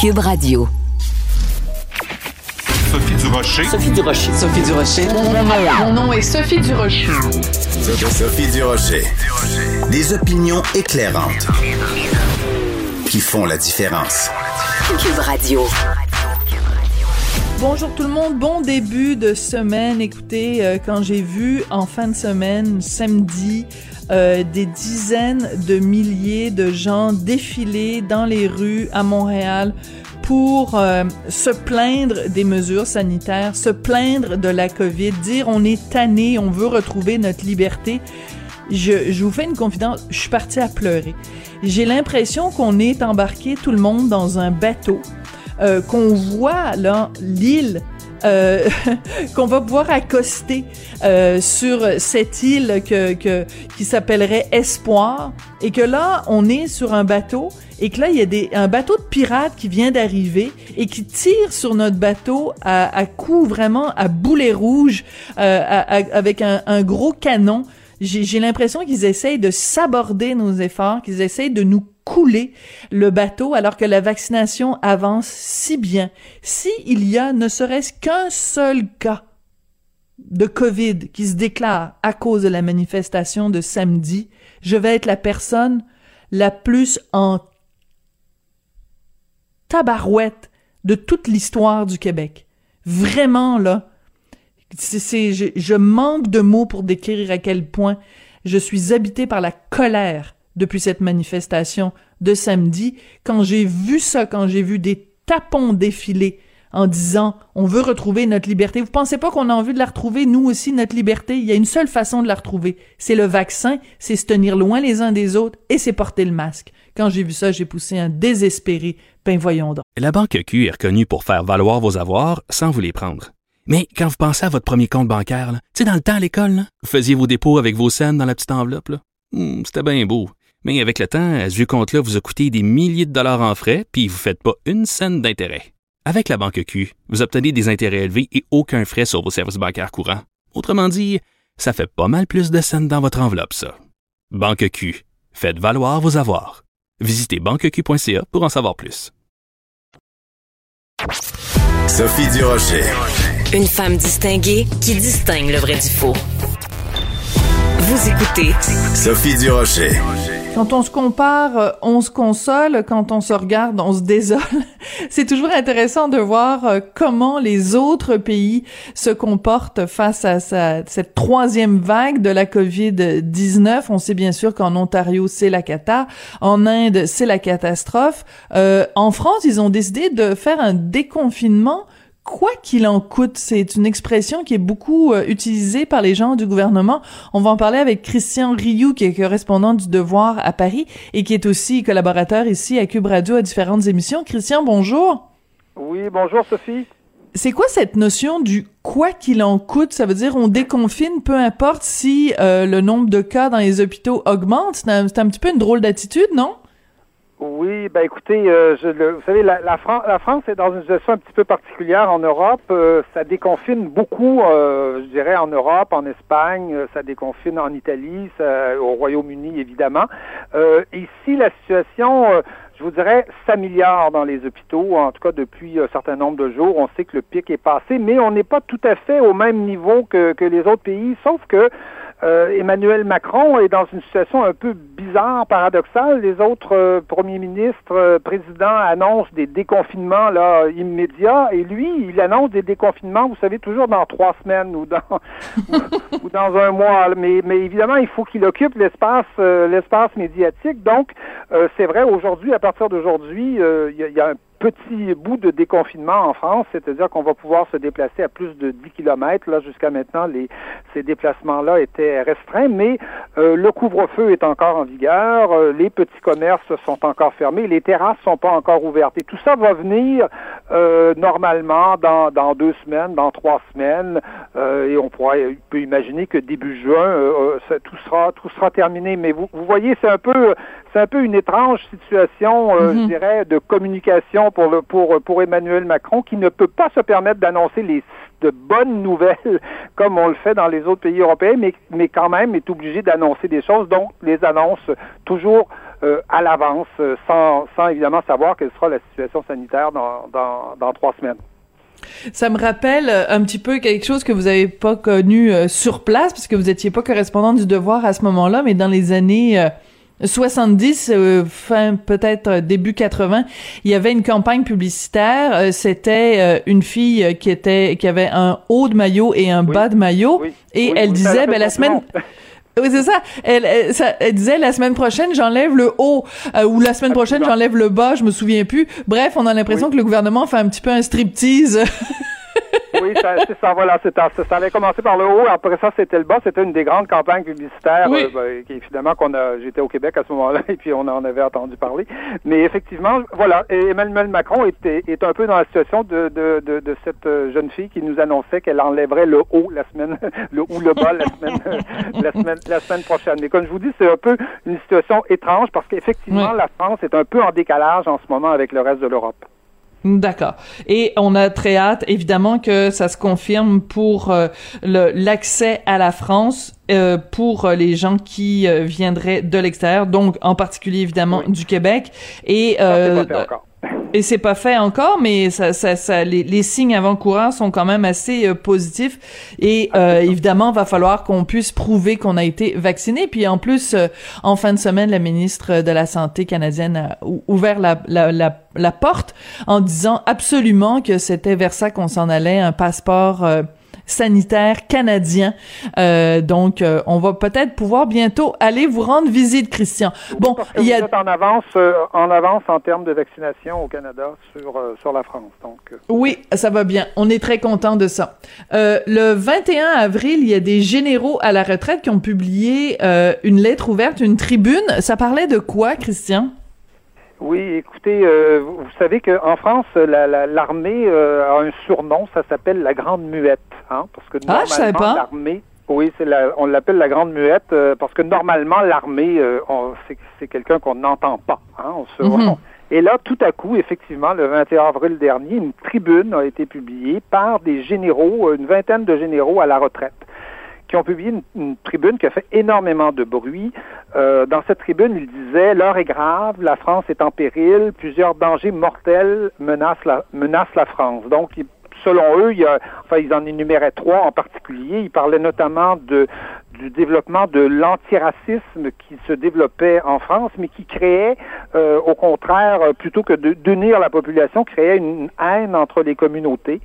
Cube Radio. Sophie Durocher. Sophie Durocher. Sophie Durocher. Mon nom est Sophie Durocher. Sophie Durocher. Des opinions éclairantes qui font la différence. Cube Radio. Bonjour tout le monde, bon début de semaine. Écoutez, euh, quand j'ai vu en fin de semaine, samedi, euh, des dizaines de milliers de gens défiler dans les rues à Montréal pour euh, se plaindre des mesures sanitaires, se plaindre de la COVID, dire on est tanné, on veut retrouver notre liberté. Je, je vous fais une confidence, je suis partie à pleurer. J'ai l'impression qu'on est embarqué tout le monde dans un bateau, euh, qu'on voit là l'île euh, qu'on va pouvoir accoster euh, sur cette île que, que qui s'appellerait Espoir et que là on est sur un bateau et que là il y a des un bateau de pirates qui vient d'arriver et qui tire sur notre bateau à, à coups vraiment à boulet rouge euh, avec un, un gros canon. J'ai j'ai l'impression qu'ils essayent de saborder nos efforts, qu'ils essayent de nous couler le bateau alors que la vaccination avance si bien. Si il y a ne serait-ce qu'un seul cas de COVID qui se déclare à cause de la manifestation de samedi, je vais être la personne la plus en tabarouette de toute l'histoire du Québec. Vraiment, là, c'est, je manque de mots pour décrire à quel point je suis habité par la colère depuis cette manifestation de samedi. Quand j'ai vu ça, quand j'ai vu des tapons défiler en disant on veut retrouver notre liberté. Vous pensez pas qu'on a envie de la retrouver, nous aussi, notre liberté? Il y a une seule façon de la retrouver. C'est le vaccin, c'est se tenir loin les uns des autres et c'est porter le masque. Quand j'ai vu ça, j'ai poussé un désespéré. Ben voyons donc. La Banque Q est reconnue pour faire valoir vos avoirs sans vous les prendre. Mais quand vous pensez à votre premier compte bancaire, tu sais, dans le temps à l'école, vous faisiez vos dépôts avec vos scènes dans la petite enveloppe. Hmm, C'était bien beau. Mais avec le temps, ce vieux compte-là vous a coûté des milliers de dollars en frais, puis vous ne faites pas une scène d'intérêt. Avec la Banque Q, vous obtenez des intérêts élevés et aucun frais sur vos services bancaires courants. Autrement dit, ça fait pas mal plus de scènes dans votre enveloppe, ça. Banque Q, faites valoir vos avoirs. Visitez banqueq.ca pour en savoir plus. Sophie Durocher. Une femme distinguée qui distingue le vrai du faux. Vous écoutez Sophie Durocher. Quand on se compare, euh, on se console. Quand on se regarde, on se désole. C'est toujours intéressant de voir euh, comment les autres pays se comportent face à cette troisième vague de la COVID-19. On sait bien sûr qu'en Ontario, c'est la cata. En Inde, c'est la catastrophe. Euh, en France, ils ont décidé de faire un déconfinement Quoi qu'il en coûte, c'est une expression qui est beaucoup euh, utilisée par les gens du gouvernement. On va en parler avec Christian Rioux, qui est correspondant du Devoir à Paris et qui est aussi collaborateur ici à Cube Radio à différentes émissions. Christian, bonjour. Oui, bonjour Sophie. C'est quoi cette notion du quoi qu'il en coûte? Ça veut dire on déconfine, peu importe si euh, le nombre de cas dans les hôpitaux augmente. C'est un, c'est un petit peu une drôle d'attitude, non? Oui, ben écoutez, euh, je, le- vous savez, la, la, la France est dans une situation un petit peu particulière en Europe. Euh, ça déconfine beaucoup, euh, je dirais, en Europe, en Espagne, euh, ça déconfine en Italie, ça- au Royaume-Uni, évidemment. Euh, ici, la situation, euh, je vous dirais, s'améliore dans les hôpitaux, en tout cas depuis un certain nombre de jours. On sait que le pic est passé, mais on n'est pas tout à fait au même niveau que, que les autres pays, sauf que euh, Emmanuel Macron est dans une situation un peu bizarre, paradoxale. Les autres euh, premiers ministres, euh, présidents annoncent des déconfinements là immédiats, et lui, il annonce des déconfinements, vous savez, toujours dans trois semaines ou dans ou, dans un mois. Mais, mais évidemment, il faut qu'il occupe l'espace l'espace médiatique. Donc, c'est vrai aujourd'hui, à partir d'aujourd'hui, il y, y a un petit bout de déconfinement en France, c'est-à-dire qu'on va pouvoir se déplacer à plus de 10 km. Là, jusqu'à maintenant, ces déplacements-là étaient restreints, mais euh, le couvre-feu est encore en vigueur, euh, les petits commerces sont encore fermés, les terrasses sont pas encore ouvertes. Et tout ça va venir euh, normalement dans deux semaines, dans trois semaines, et on pourrait, peut imaginer que début juin, tout sera tout sera terminé. Mais vous, vous voyez, c'est un peu c'est un peu une étrange situation, je mhm. dirais, de communication pour le pour pour Emmanuel Macron qui ne peut pas se permettre d'annoncer les de bonnes nouvelles comme on le fait dans les autres pays européens, mais, mais quand même est obligé d'annoncer des choses, donc les annonce toujours euh, à l'avance, euh, sans, sans évidemment savoir quelle sera la situation sanitaire dans, dans, dans trois semaines. Ça me rappelle un petit peu quelque chose que vous avez pas connu euh, sur place, parce que vous étiez pas correspondant du Devoir à ce moment-là, mais dans les années 70, euh, fin peut-être euh, début 80, il y avait une campagne publicitaire. Euh, c'était une fille qui était qui avait un haut de maillot et un bas de maillot, et elle disait, ben la semaine. Oui, c'est ça. Elle, elle, disait la semaine prochaine j'enlève le haut ou la semaine prochaine j'enlève le bas, je me souviens plus. Bref, on a l'impression que le gouvernement fait un petit peu un striptease oui, ça, ça, voilà, ça, avait commencé par le haut, après ça, c'était le bas. C'était une des grandes campagnes publicitaires, euh, ben, qui, évidemment, qu'on a, j'étais au Québec à ce moment-là, et puis on en avait entendu parler. Mais effectivement, voilà, Emmanuel Macron est, est un peu dans la situation de, de, de, de cette euh, jeune fille qui nous annonçait qu'elle enlèverait le haut la semaine, le ou le bas la semaine, la semaine, la semaine prochaine. Mais comme je vous dis, c'est un peu une situation étrange parce qu'effectivement, la France est un peu en décalage en ce moment avec le reste de l'Europe. D'accord. Et on a très hâte, évidemment, que ça se confirme pour euh, l'accès à la France euh, pour les gens qui euh, viendraient de l'extérieur, donc en particulier évidemment du Québec. Et et c'est pas fait encore, mais ça, ça, ça les, les, signes avant-coureurs sont quand même assez euh, positifs. Et euh, évidemment, va falloir qu'on puisse prouver qu'on a été vacciné. Puis en plus, euh, en fin de semaine, la ministre de la Santé canadienne a ouvert la, la, la, la porte en disant absolument que c'était vers ça qu'on s'en allait, un passeport sanitaire canadien. Euh, donc, euh, on va peut-être pouvoir bientôt aller vous rendre visite, Christian. bon, il y a en avance, euh, en avance en termes de vaccination au Canada sur sur la France. Donc. Oui, ça va bien. On est très content de ça. le 21 avril, il y a des généraux à la retraite qui ont publié une lettre ouverte, une tribune. Ça parlait de quoi, Christian? Oui, écoutez, euh, vous savez qu'en France, l'armée euh, a un surnom, ça s'appelle la Grande Muette, hein, parce que ah, normalement l'armée, oui, c'est on l'appelle la Grande Muette euh, parce que normalement l'armée, c'est quelqu'un qu'on n'entend pas, hein, on se, mhm. Et là, tout à coup, effectivement, le 21 avril dernier, une tribune a été publiée par des généraux, une vingtaine de généraux à la retraite qui ont publié une, tribune qui a fait énormément de bruit. Euh, dans cette tribune, ils disaient l'heure est grave, la France est en péril, plusieurs dangers mortels menacent la, France. Donc, selon eux, enfin, ils en énuméraient trois en particulier. Ils parlaient notamment du développement de l'antiracisme qui se développait en France, mais qui créait, euh, au contraire, plutôt que d'unir la population, créait une haine entre les communautés.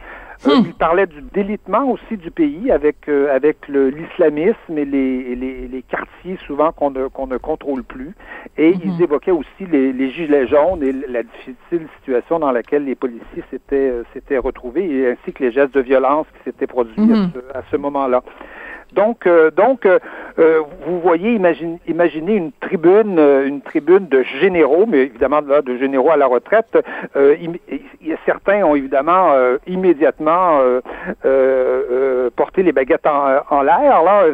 Euh, hmm. il parlait du délitement aussi du pays avec euh, avec l'islamisme et les, les, les, quartiers souvent qu'on ne qu'on ne contrôle plus. Et il ils hmm. évoquaient aussi les, les gilets jaunes et la difficile situation dans laquelle les policiers s'étaient euh, s'étaient retrouvés, et ainsi que les gestes de violence qui s'étaient produits hmm. à ce moment-là. Donc, euh, donc euh, euh, vous voyez, imaginez, imaginez une tribune, une tribune de généraux, mais évidemment là, de généraux à la retraite. certains ont évidemment immédiatement porté les baguettes en, l'air. Là,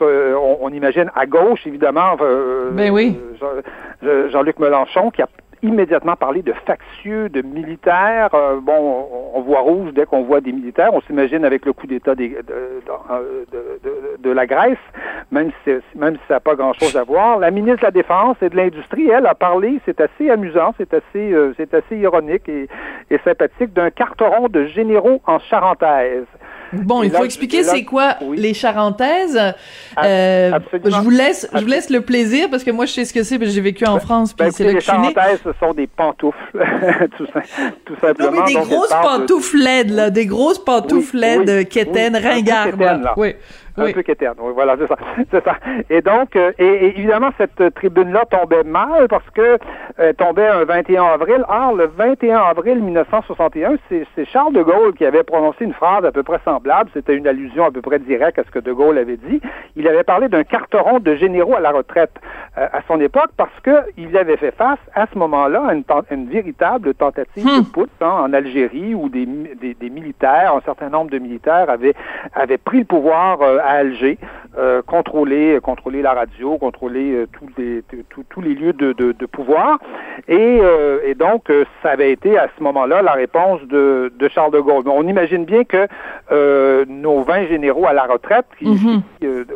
on, on, imagine à gauche, évidemment. ben oui. Jean-Luc Mélenchon qui a immédiatement parler de factieux, de militaires. Euh, bon, on, voit rouge dès qu'on voit des militaires. On s'imagine avec le coup d'État de, de, la Grèce, même si, même si ça n'a pas grand-chose à voir. La ministre de la Défense et de l'Industrie, elle, a parlé, c'est assez amusant, c'est assez, euh, assez ironique et, et sympathique, d'un carteron de généraux en charentaise. Bon, il faut expliquer c'est quoi les charentaises. Euh, je vous laisse, je vous laisse le plaisir parce que moi je sais ce que c'est, parce que j'ai vécu en France puis ben, c'est là que Les charentaises, ce sont des pantoufles, tout, simplement. Non, mais des grosses pantoufles laides là, des grosses pantoufles laides, quétaines, ringardes. Oui. Un peu quétaine, oui, voilà, c'est ça. C'est ça. Et donc, euh, et, évidemment, cette tribune-là tombait mal parce que euh, tombait un 21 avril. Or, le 21 avril 1961, c'est Charles de Gaulle qui avait prononcé une phrase à peu près semblable. C'était une allusion à peu près directe à ce que de Gaulle avait dit. Il avait parlé d'un carteron de généraux à la retraite euh, à son époque parce qu'il avait fait face à ce moment-là à une, une, véritable tentative de hmm. putsch hein, en Algérie où des, des, des, militaires, un certain nombre de militaires avaient, avaient pris le pouvoir euh, à Alger, euh, contrôler, contrôler la radio, contrôler tous, les, tous les lieux de, de, de pouvoir. Et, et donc, ça avait été à ce moment-là la réponse de, de Charles de Gaulle. On imagine bien que nos 20 généraux à la retraite, qui, mhm.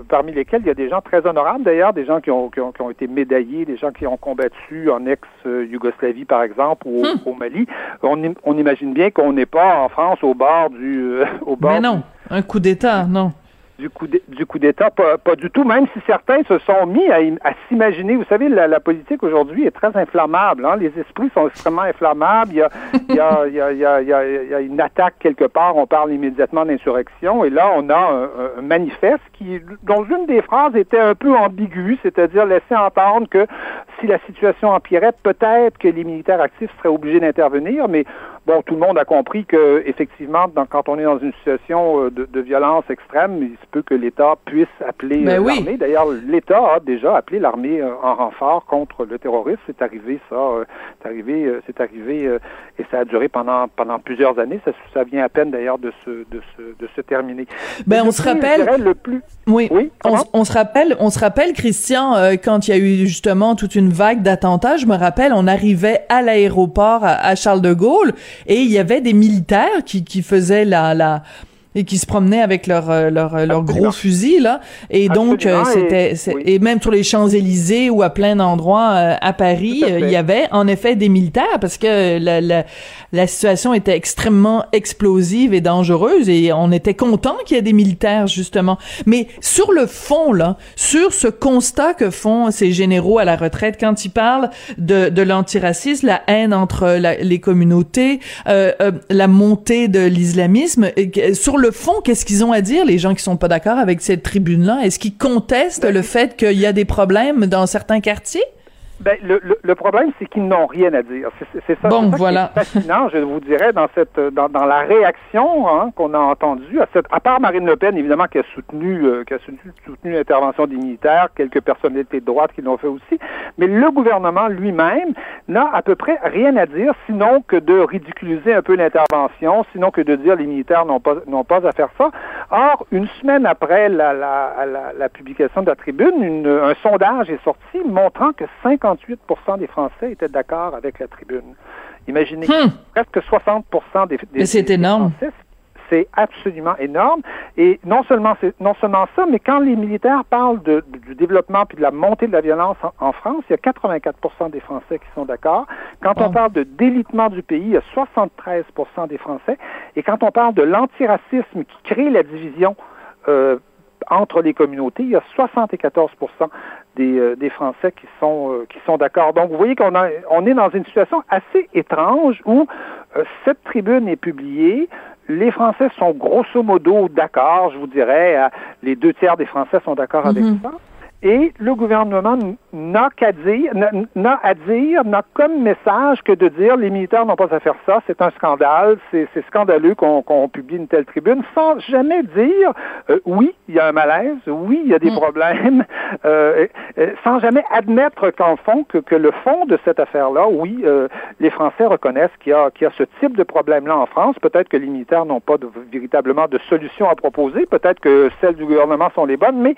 parmi lesquels il y a des gens très honorables d'ailleurs, des gens qui ont, qui ont, qui ont été médaillés, des gens qui ont combattu en ex-Yougoslavie, par exemple, ou au, hmm. Mali. On, on, imagine bien qu'on n'est pas en France au bord du... Euh, au bord Mais non, un coup d'État, non du coup d'État, pas, pas, du tout, même si certains se sont mis à, à s'imaginer. Vous savez, la, politique aujourd'hui est très inflammable. Hein? Les esprits sont extrêmement inflammables. Il y, a, il, y a, il, y a, il, y a, une attaque quelque part, on parle immédiatement d'insurrection, et là, on a un, manifeste qui, dont une des phrases était un peu ambiguë, c'est-à-dire laisser entendre que si la situation empirait, peut-être que les militaires actifs seraient obligés d'intervenir, mais bon, tout le monde a compris que effectivement, quand on est dans une situation euh, de, violence extrême, se peut que l'État puisse appeler ben euh, l'armée. D'ailleurs, l'État a déjà appelé l'armée euh, en renfort contre le terrorisme. C'est arrivé, ça, c'est arrivé, c'est arrivé, et ça a duré pendant pendant plusieurs années. Ça, ça vient à peine d'ailleurs de se de se de se terminer. Ben, on se rappelle. Le plus. Oui. oui on, se rappelle, on se rappelle, Christian, quand il y a eu justement toute une vague d'attentats. Je me rappelle, on arrivait à l'aéroport à Charles de Gaulle et il y avait des militaires qui, qui faisaient la, la et qui se promenaient avec leur euh, leur, euh, leur gros fusil là. Et donc euh, c'était et, même sur les Champs-Élysées ou à plein d'endroits à Paris il y avait en effet des militaires parce que la, la, la situation était extrêmement explosive et dangereuse et on était content qu'il y ait des militaires justement. Mais sur le fond là sur ce constat que font ces généraux à la retraite quand ils parlent de de l'antiracisme la haine entre les communautés euh, la montée de l'islamisme sur le fond, qu'est-ce qu'ils ont à dire, les gens qui sont pas d'accord avec cette tribune-là? Est-ce qu'ils contestent ben, le fait qu'il y a des problèmes dans certains quartiers? Ben, le, le, problème, c'est qu'ils n'ont rien à dire. C'est ça, bon, ça voilà. qui est fascinant, je vous dirais, dans cette dans, dans la réaction hein, qu'on a entendue, à, cette, à part Marine Le Pen, évidemment, qui a soutenu euh, qui a soutenu, l'intervention des militaires, quelques personnalités de droite qui l'ont fait aussi, mais le gouvernement lui-même n'a à peu près rien à dire, sinon que de ridiculiser un peu l'intervention, sinon que de dire les militaires n'ont pas n'ont pas à faire ça. Or, une semaine après la, la, la, la publication de la tribune, une, un sondage est sorti montrant que 50 58 des Français étaient d'accord avec la tribune. Imaginez, hmm. presque 60 des, des, c'est énorme. c'est absolument énorme. Et non seulement, non seulement ça, mais quand les militaires parlent de, du développement puis de la montée de la violence en, France, il y a 84% des Français qui sont d'accord. Quand on parle de délitement du pays, il y a 73% des Français. Et quand on parle de l'antiracisme qui crée la division euh, entre les communautés, il y a 74 des, euh, des Français qui sont euh, qui sont d'accord. Donc vous voyez qu'on on est dans une situation assez étrange où euh, cette tribune est publiée, les Français sont grosso modo d'accord, je vous dirais, les deux tiers des Français sont d'accord avec mm-hmm. ça. Et le gouvernement n'a qu'à dire, n'a à dire, n'a comme message que de dire les militaires n'ont pas à faire ça, c'est un scandale, c'est scandaleux qu'on publie une telle tribune, sans jamais dire euh, oui, il y a un malaise, oui, il y a des mm. problèmes, euh, sans jamais admettre qu'en fond, que, que, le fond de cette affaire-là, oui, euh, les Français reconnaissent qu'il y, a, qu'il y a ce type de problème-là en France. Peut-être que les militaires n'ont pas de, véritablement de solution à proposer, peut-être que celles du gouvernement sont les bonnes, mais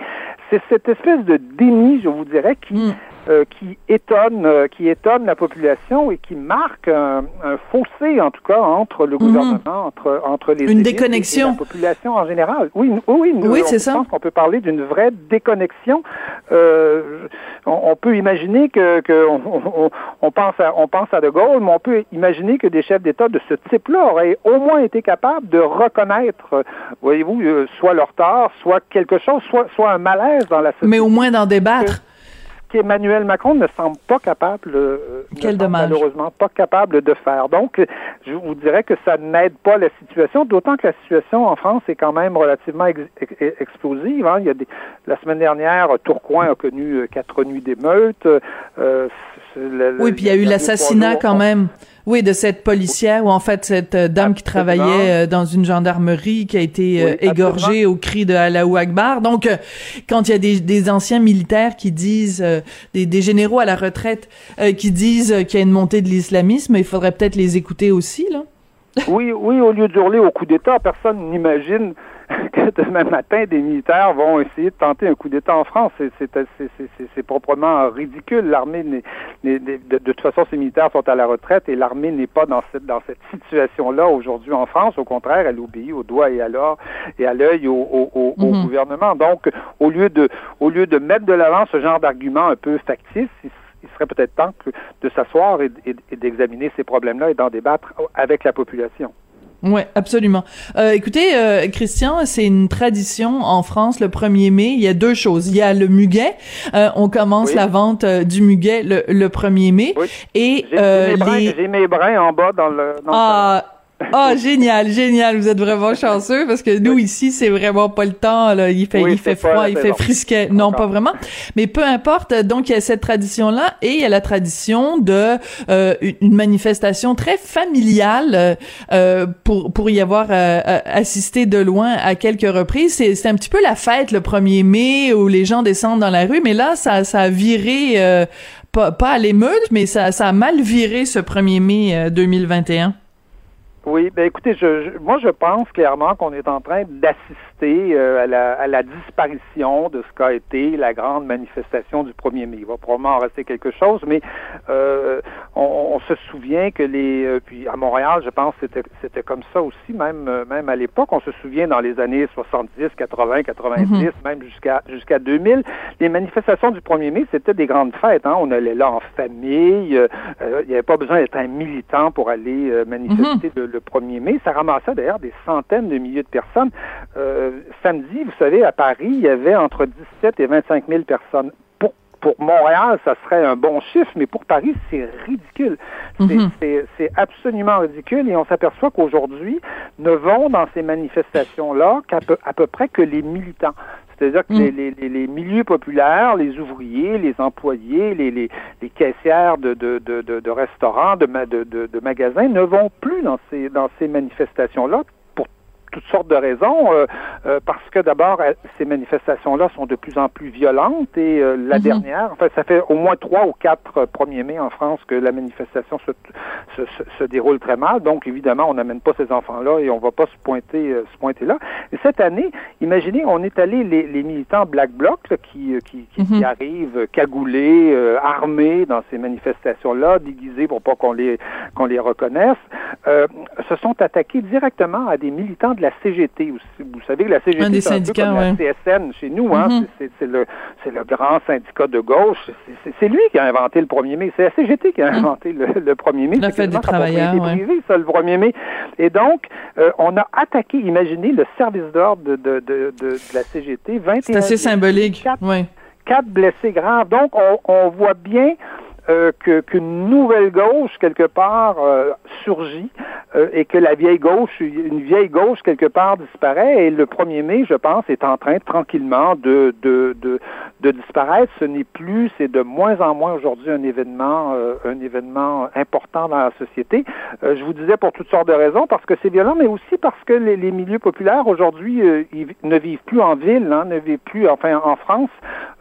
c'est cette espèce de déni, je vous dirais, qui, hmm. Euh, qui étonne, euh, qui étonne la population et qui marque un, fossé, en tout cas, entre le hmm. gouvernement, entre, entre les une déconnexion. Et la population en général. Oui, oui, oui, c'est ça. Je pense qu'on peut parler d'une vraie déconnexion. Euh, on, peut imaginer que, que on, on, pense à, on pense à De Gaulle, mais on peut imaginer que des chefs d'État de ce type-là auraient au moins été capables de reconnaître, voyez-vous, soit leur tort, soit quelque chose, soit, soit un malaise dans la société. Mais au moins d'en débattre. qu'Emmanuel Macron ne semble pas capable, euh, Quel dommage. malheureusement pas capable de faire. Donc, je vous dirais que ça n'aide pas la situation, d'autant que la situation en France est quand même relativement ex- ex- explosive. hein. Il y a des, la semaine dernière, Tourcoing a connu euh, quatre nuits d'émeutes. euh, le- Oui, puis il y a eu l'assassinat quand même. Oui, de cette policière ou en fait cette euh, dame qui travaillait euh, dans une gendarmerie qui a été euh, Oui, égorgée au cri de Allahu Akbar. Donc, quand il y a des, des anciens militaires qui disent, des, des généraux à la retraite qui disent qu'il y a une montée de l'islamisme, il faudrait peut-être les écouter aussi, là. Oui, oui, au lieu d'hurler au coup d'État, personne n'imagine que demain matin, des militaires vont essayer de tenter un coup d'État en France. C'est- proprement ridicule. L'armée, de, de toute façon, ces militaires sont à la retraite et l'armée n'est pas dans cette, dans cette situation-là aujourd'hui en France. Au contraire, elle obéit au doigt et à l'or et à l'œil au, au- au- au Mhm. gouvernement. Donc, au lieu de, au lieu de mettre de l'avant ce genre d'argument un peu factice, il serait peut-être temps que- de s'asseoir et, et- et d'examiner ces problèmes-là et d'en débattre avec la population. Ouais, absolument. Euh, écoutez, euh, Christian, c'est une tradition en France le 1er mai. Il y a deux choses. Il y a le muguet. Euh, on commence Oui. la vente du muguet le, le 1er mai. Oui. Et J'ai mes, brins- les... j'ai mes brins en bas dans le. Dans le Ah, ah, génial, génial. Vous êtes vraiment chanceux parce que nous ici, c'est vraiment pas le temps. Là. Il fait, Oui, il fait froid, il fait frisquet. Non, Encore. pas vraiment. Mais peu importe. Donc il y a cette tradition-là et il y a la tradition de euh, une manifestation très familiale euh, euh, pour pour y avoir euh, euh, assisté de loin à quelques reprises. C'est c'est un petit peu la fête le 1er mai où les gens descendent dans la rue. Mais là, ça ça a viré. euh, pas, pas à l'émeute, mais ça, ça a mal viré ce 1er mai euh, 2021. Oui, ben écoutez, je, je- moi je pense clairement qu'on est en train d'assister euh, à, la, à la disparition de ce qu'a été la grande manifestation du 1er mai. Il va probablement en rester quelque chose, mais euh, on, on se souvient que les euh, puis à Montréal, je pense que c'était comme ça aussi, même euh, même à l'époque, on se souvient dans les années 70, 80, 90, même jusqu'à jusqu'à 2000, les manifestations du 1er mai, c'était des grandes fêtes. Hein? On allait là en famille, euh, il n'y avait pas besoin d'être un militant pour aller manifester le, le 1er mai. Ça ramassait d'ailleurs des centaines de milliers de personnes. Euh, samedi, vous savez, à Paris, il y avait entre 17 et 25 000 personnes. Pour, pour Montréal, ça serait un bon chiffre, mais pour Paris, c'est ridicule. C'est Mhm. c'est- absolument ridicule et on s'aperçoit qu'aujourd'hui, ne vont dans ces manifestations-là qu'à peu, à peu près que les militants. C'est-à-dire que Mm. les, les- les- les milieux populaires, les ouvriers, les employés, les, les, les caissières de, de, de, de, restaurants, de, ma- de, magasins ne vont plus dans ces, dans ces manifestations-là toutes sortes de raisons, euh, euh, parce que d'abord, euh, ces manifestations-là sont de plus en plus violentes et euh, la Mhm. dernière, en fait, ça fait au moins trois ou quatre euh, 1er mai en France que la manifestation se, se, se, se déroule très mal. Donc, évidemment, on n'amène pas ces enfants-là et on va pas se pointer, euh, se pointer là. Et cette année, imaginez, on est allé, les, les militants Black Bloc là, qui, euh, qui, qui, qui Mhm. arrivent euh, cagoulés, euh, armés dans ces manifestations-là, déguisés pour pas qu'on les, qu'on les reconnaisse, euh, se sont attaqués directement à des militants de la CGT. Vous, vous savez que la CGT, Un des c'est un peu syndicats, comme la CSN chez nous. Hein? Mhm. C'est- C'est le, c'est le grand syndicat de gauche. C'est- lui qui a inventé le 1er mai. C'est la CGT qui a inventé le, le 1er mai. La fête des travailleurs, ouais. privée, ça, le 1er mai. Et donc, euh, on a attaqué, imaginez, le service d'ordre de, de, de, de, la CGT. 21 C'est assez symbolique. Quatre- Ouais. quatre blessés graves. Donc, on, on voit bien euh, qu'une nouvelle gauche, quelque part, euh, surgit euh, et que la vieille gauche, une vieille gauche, quelque part, disparaît. Et le 1er mai, je pense, est en train tranquillement de, de, de, de disparaître. Ce n'est plus, c'est de moins en moins aujourd'hui un événement, euh, un événement important dans la société. Euh, je vous disais pour toutes sortes de raisons, parce que c'est violent, mais aussi parce que les, les milieux populaires aujourd'hui euh, ils vi- ne vivent plus en ville, hein, ne vivent plus, enfin en France,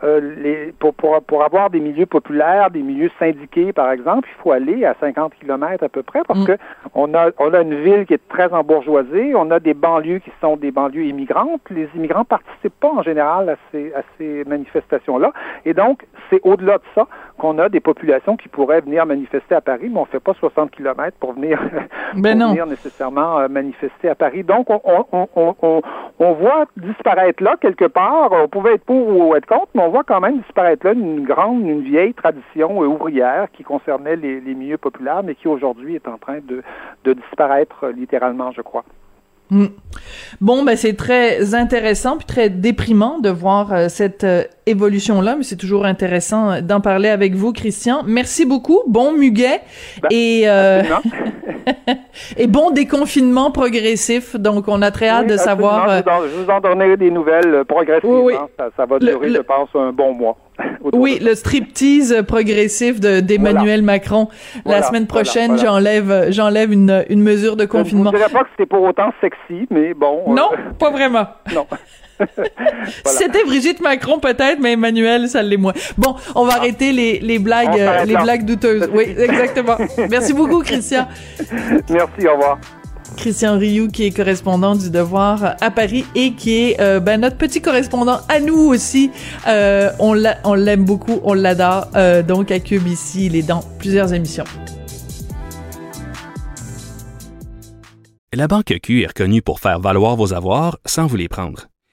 euh, les, pour, pour, pour avoir des milieux populaires, des milieux syndiqués, par exemple, il faut aller à 50 km à peu près, parce Mm. que on a, on a une ville qui est très embourgeoisée, on a des banlieues qui sont des banlieues immigrantes. Les immigrants participent pas en général à ces, à ces manifestations-là, et donc c'est au-delà de ça qu'on a des populations qui pourraient venir manifester à Paris, mais on fait pas 60 km pour venir, Ben pour non. venir nécessairement euh, manifester à Paris. Donc, on, on, on, on, on voit disparaître là, quelque part, on pouvait être pour ou être contre, mais on voit quand même disparaître là une grande, une vieille tradition euh, ouvrière qui concernait les, milieux populaires, mais qui aujourd'hui est en train de, disparaître littéralement, je crois. Mm. Bon, ben c'est très intéressant puis très déprimant de voir euh, cette euh, évolution-là, mais c'est toujours intéressant d'en parler avec vous, Christian. Merci beaucoup. Bon muguet Ben, et euh, et bon déconfinement progressif. Donc, on a très hâte de savoir. euh, Je, vous en, donnerai des nouvelles euh, progressivement. Oui, oui. Ça, ça va durer, le- je pense, un bon mois. Oui, le striptease progressif de d'Emmanuel Macron. La Voilà, semaine voilà, prochaine, voilà. j'enlève j'enlève une une mesure de ça. Je ne confinement. dirais pas que c'était pour autant sexy, mais bon. euh, Non, pas vraiment. non. C'était Brigitte Macron peut-être, mais Emmanuel, ça l'est moins. Bon, on va arrêter les, les blagues, euh, les là. blagues douteuses. Oui, exactement. Merci beaucoup, Christian. Merci, au revoir. Christian Rioux, qui est correspondant du Devoir à Paris et qui est euh, ben, notre petit correspondant à nous aussi. Euh, on l'a- on l'aime beaucoup, on l'adore. Euh, donc à Cube ici, il est dans plusieurs émissions. La Banque Q est reconnue pour faire valoir vos avoirs sans vous les prendre.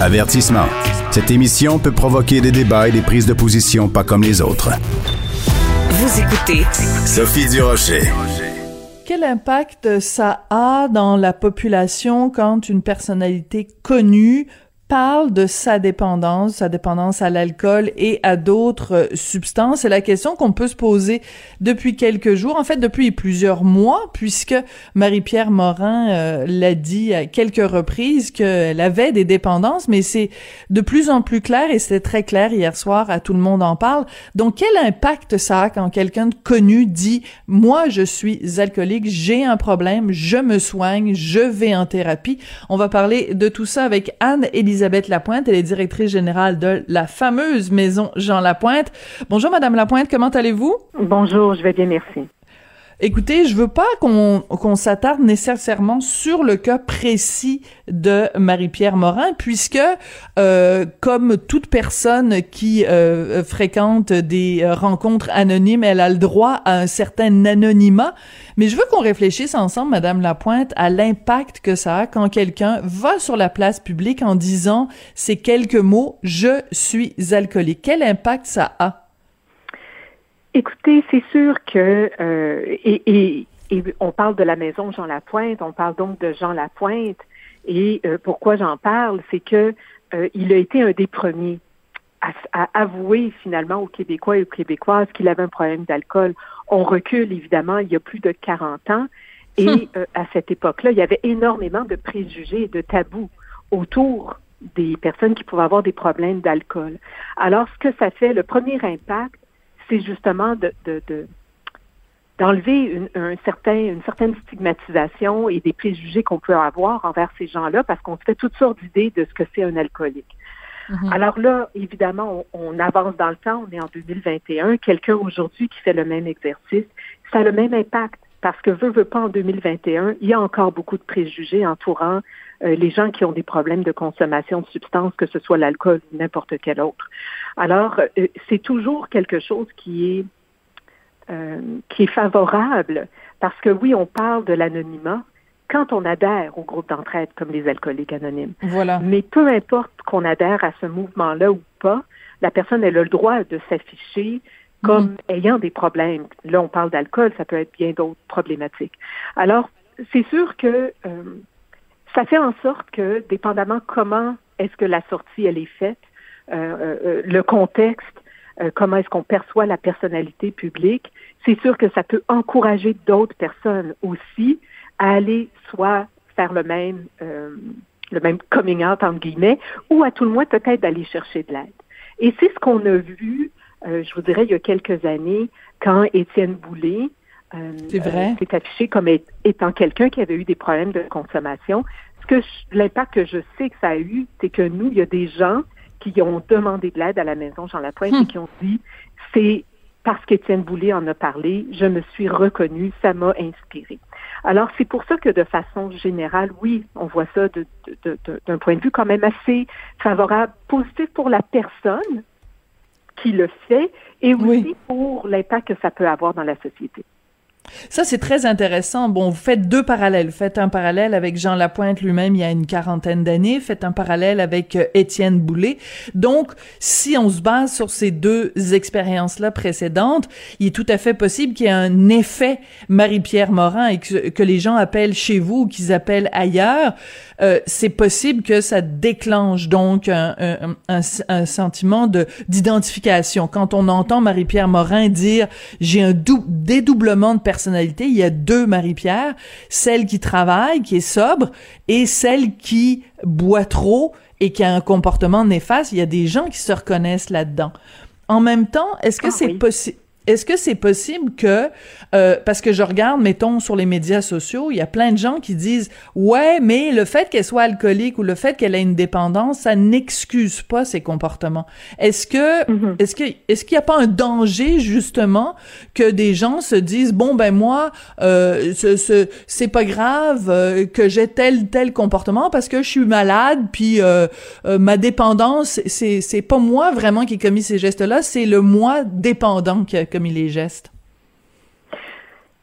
Avertissement. Cette émission peut provoquer des débats et des prises de position pas comme les autres. Vous écoutez Sophie Durocher. Quel impact ça a dans la population quand une personnalité connue parle de sa dépendance, sa dépendance à l'alcool et à d'autres euh, substances. C'est la question qu'on peut se poser depuis quelques jours, en fait depuis plusieurs mois, puisque Marie-Pierre Morin euh, l'a dit à quelques reprises qu'elle avait des dépendances, mais c'est de plus en plus clair et c'était très clair hier soir à Tout le monde en parle. Donc quel impact ça a quand quelqu'un de connu dit moi je suis alcoolique, j'ai un problème, je me soigne, je vais en thérapie. On va parler de tout ça avec Anne-Élisabeth Lapointe, elle est directrice générale de la fameuse maison Jean Lapointe. Bonjour Madame Lapointe, comment allez-vous? Bonjour, je vais bien, merci. Écoutez, je veux pas qu'on qu'on s'attarde nécessairement sur le cas précis de Marie-Pierre Morin, puisque euh, comme toute personne qui euh, fréquente des euh, rencontres anonymes, elle a le droit à un certain anonymat. Mais je veux qu'on réfléchisse ensemble, Madame Lapointe, à l'impact que ça a quand quelqu'un va sur la place publique en disant ces quelques mots « je suis alcoolique ». Quel impact ça a? Écoutez, c'est sûr que euh, et, et, et on parle de la maison Jean Lapointe, on parle donc de Jean Lapointe. Et euh, pourquoi j'en parle, c'est que euh, il a été un des premiers à, à, avouer finalement aux Québécois et aux Québécoises qu'il avait un problème d'alcool. On recule évidemment il y a plus de 40 ans. Et euh, à cette époque-là, il y avait énormément de préjugés et de tabous autour des personnes qui pouvaient avoir des problèmes d'alcool. Alors, ce que ça fait, le premier impact, c'est justement de, de, de d'enlever une, un certain, une certaine stigmatisation et des préjugés qu'on peut avoir envers ces gens-là parce qu'on se fait toutes sortes d'idées de ce que c'est un alcoolique. Mhm. Alors là, évidemment, on, on, avance dans le temps, on est en 2021. Quelqu'un aujourd'hui qui fait le même exercice, ça a le même impact parce que veut, veut pas en 2021, il y a encore beaucoup de préjugés entourant euh, les gens qui ont des problèmes de consommation de substances, que ce soit l'alcool ou n'importe quel autre. Alors, euh, c'est toujours quelque chose qui est euh, qui est favorable parce que oui, on parle de l'anonymat quand on adhère au groupe d'entraide comme les alcooliques anonymes. Voilà. Mais peu importe qu'on adhère à ce mouvement-là ou pas, la personne elle a le droit de s'afficher comme mmh. ayant des problèmes. Là, on parle d'alcool, ça peut être bien d'autres problématiques. Alors, c'est sûr que euh, ça fait en sorte que, dépendamment comment est-ce que la sortie elle est faite, euh, euh, le contexte, comment est-ce qu'on perçoit la personnalité publique, c'est sûr que ça peut encourager d'autres personnes aussi à aller soit faire le même euh, le même coming out entre guillemets, ou à tout le moins peut-être d'aller chercher de l'aide. Et c'est ce qu'on a vu, euh, je vous dirais, il y a quelques années, quand Étienne Boulay euh, s'est affiché comme étant quelqu'un qui avait eu des problèmes de consommation. Ce que l'impact que je sais que ça a eu, c'est que nous, il y a des gens qui ont demandé de l'aide à la maison Jean Lapointe hum. et qui ont dit c'est parce qu'Étienne Boulay en a parlé, je me suis reconnue, ça m'a inspiré. Alors, c'est pour ça que de façon générale, oui, on voit ça d'un de, de, de, point de vue quand même assez favorable, positif pour la personne qui le fait et aussi pour l'impact que ça peut avoir dans la société. Ça, c'est très intéressant. Bon, vous faites deux parallèles. Faites un parallèle avec Jean Lapointe lui-même il y a une quarantaine d'années. Faites un parallèle avec euh, Étienne Boulay. Donc, si on se base sur ces deux expériences-là précédentes, il est tout à fait possible qu'il y ait un effet Marie-Pierre Morin et que, les gens appellent chez vous ou qu'ils appellent ailleurs. Euh, c'est possible que ça déclenche donc un, un, un, sentiment de d'identification. Quand on entend Marie-Pierre Morin dire j'ai un dédoublement de personnalité, il y a deux Marie-Pierre, celle qui travaille, qui est sobre, et celle qui boit trop et qui a un comportement néfaste. Il y a des gens qui se reconnaissent là-dedans. En même temps, est-ce que ah c'est possible est-ce que c'est possible que, euh, parce que je regarde, mettons, sur les médias sociaux, il y a plein de gens qui disent, ouais, mais le fait qu'elle soit alcoolique ou le fait qu'elle ait une dépendance, ça n'excuse pas ses comportements. Est-ce que, mm-hmm. est-ce que, est-ce qu'il n'y a pas un danger justement que des gens se disent, bon ben moi, euh, ce, ce, c'est pas grave euh, que j'ai tel tel comportement parce que je suis malade, puis ma dépendance, c'est c'est pas moi vraiment qui ai commis ces gestes-là, c'est le moi dépendant qui a commis les gestes?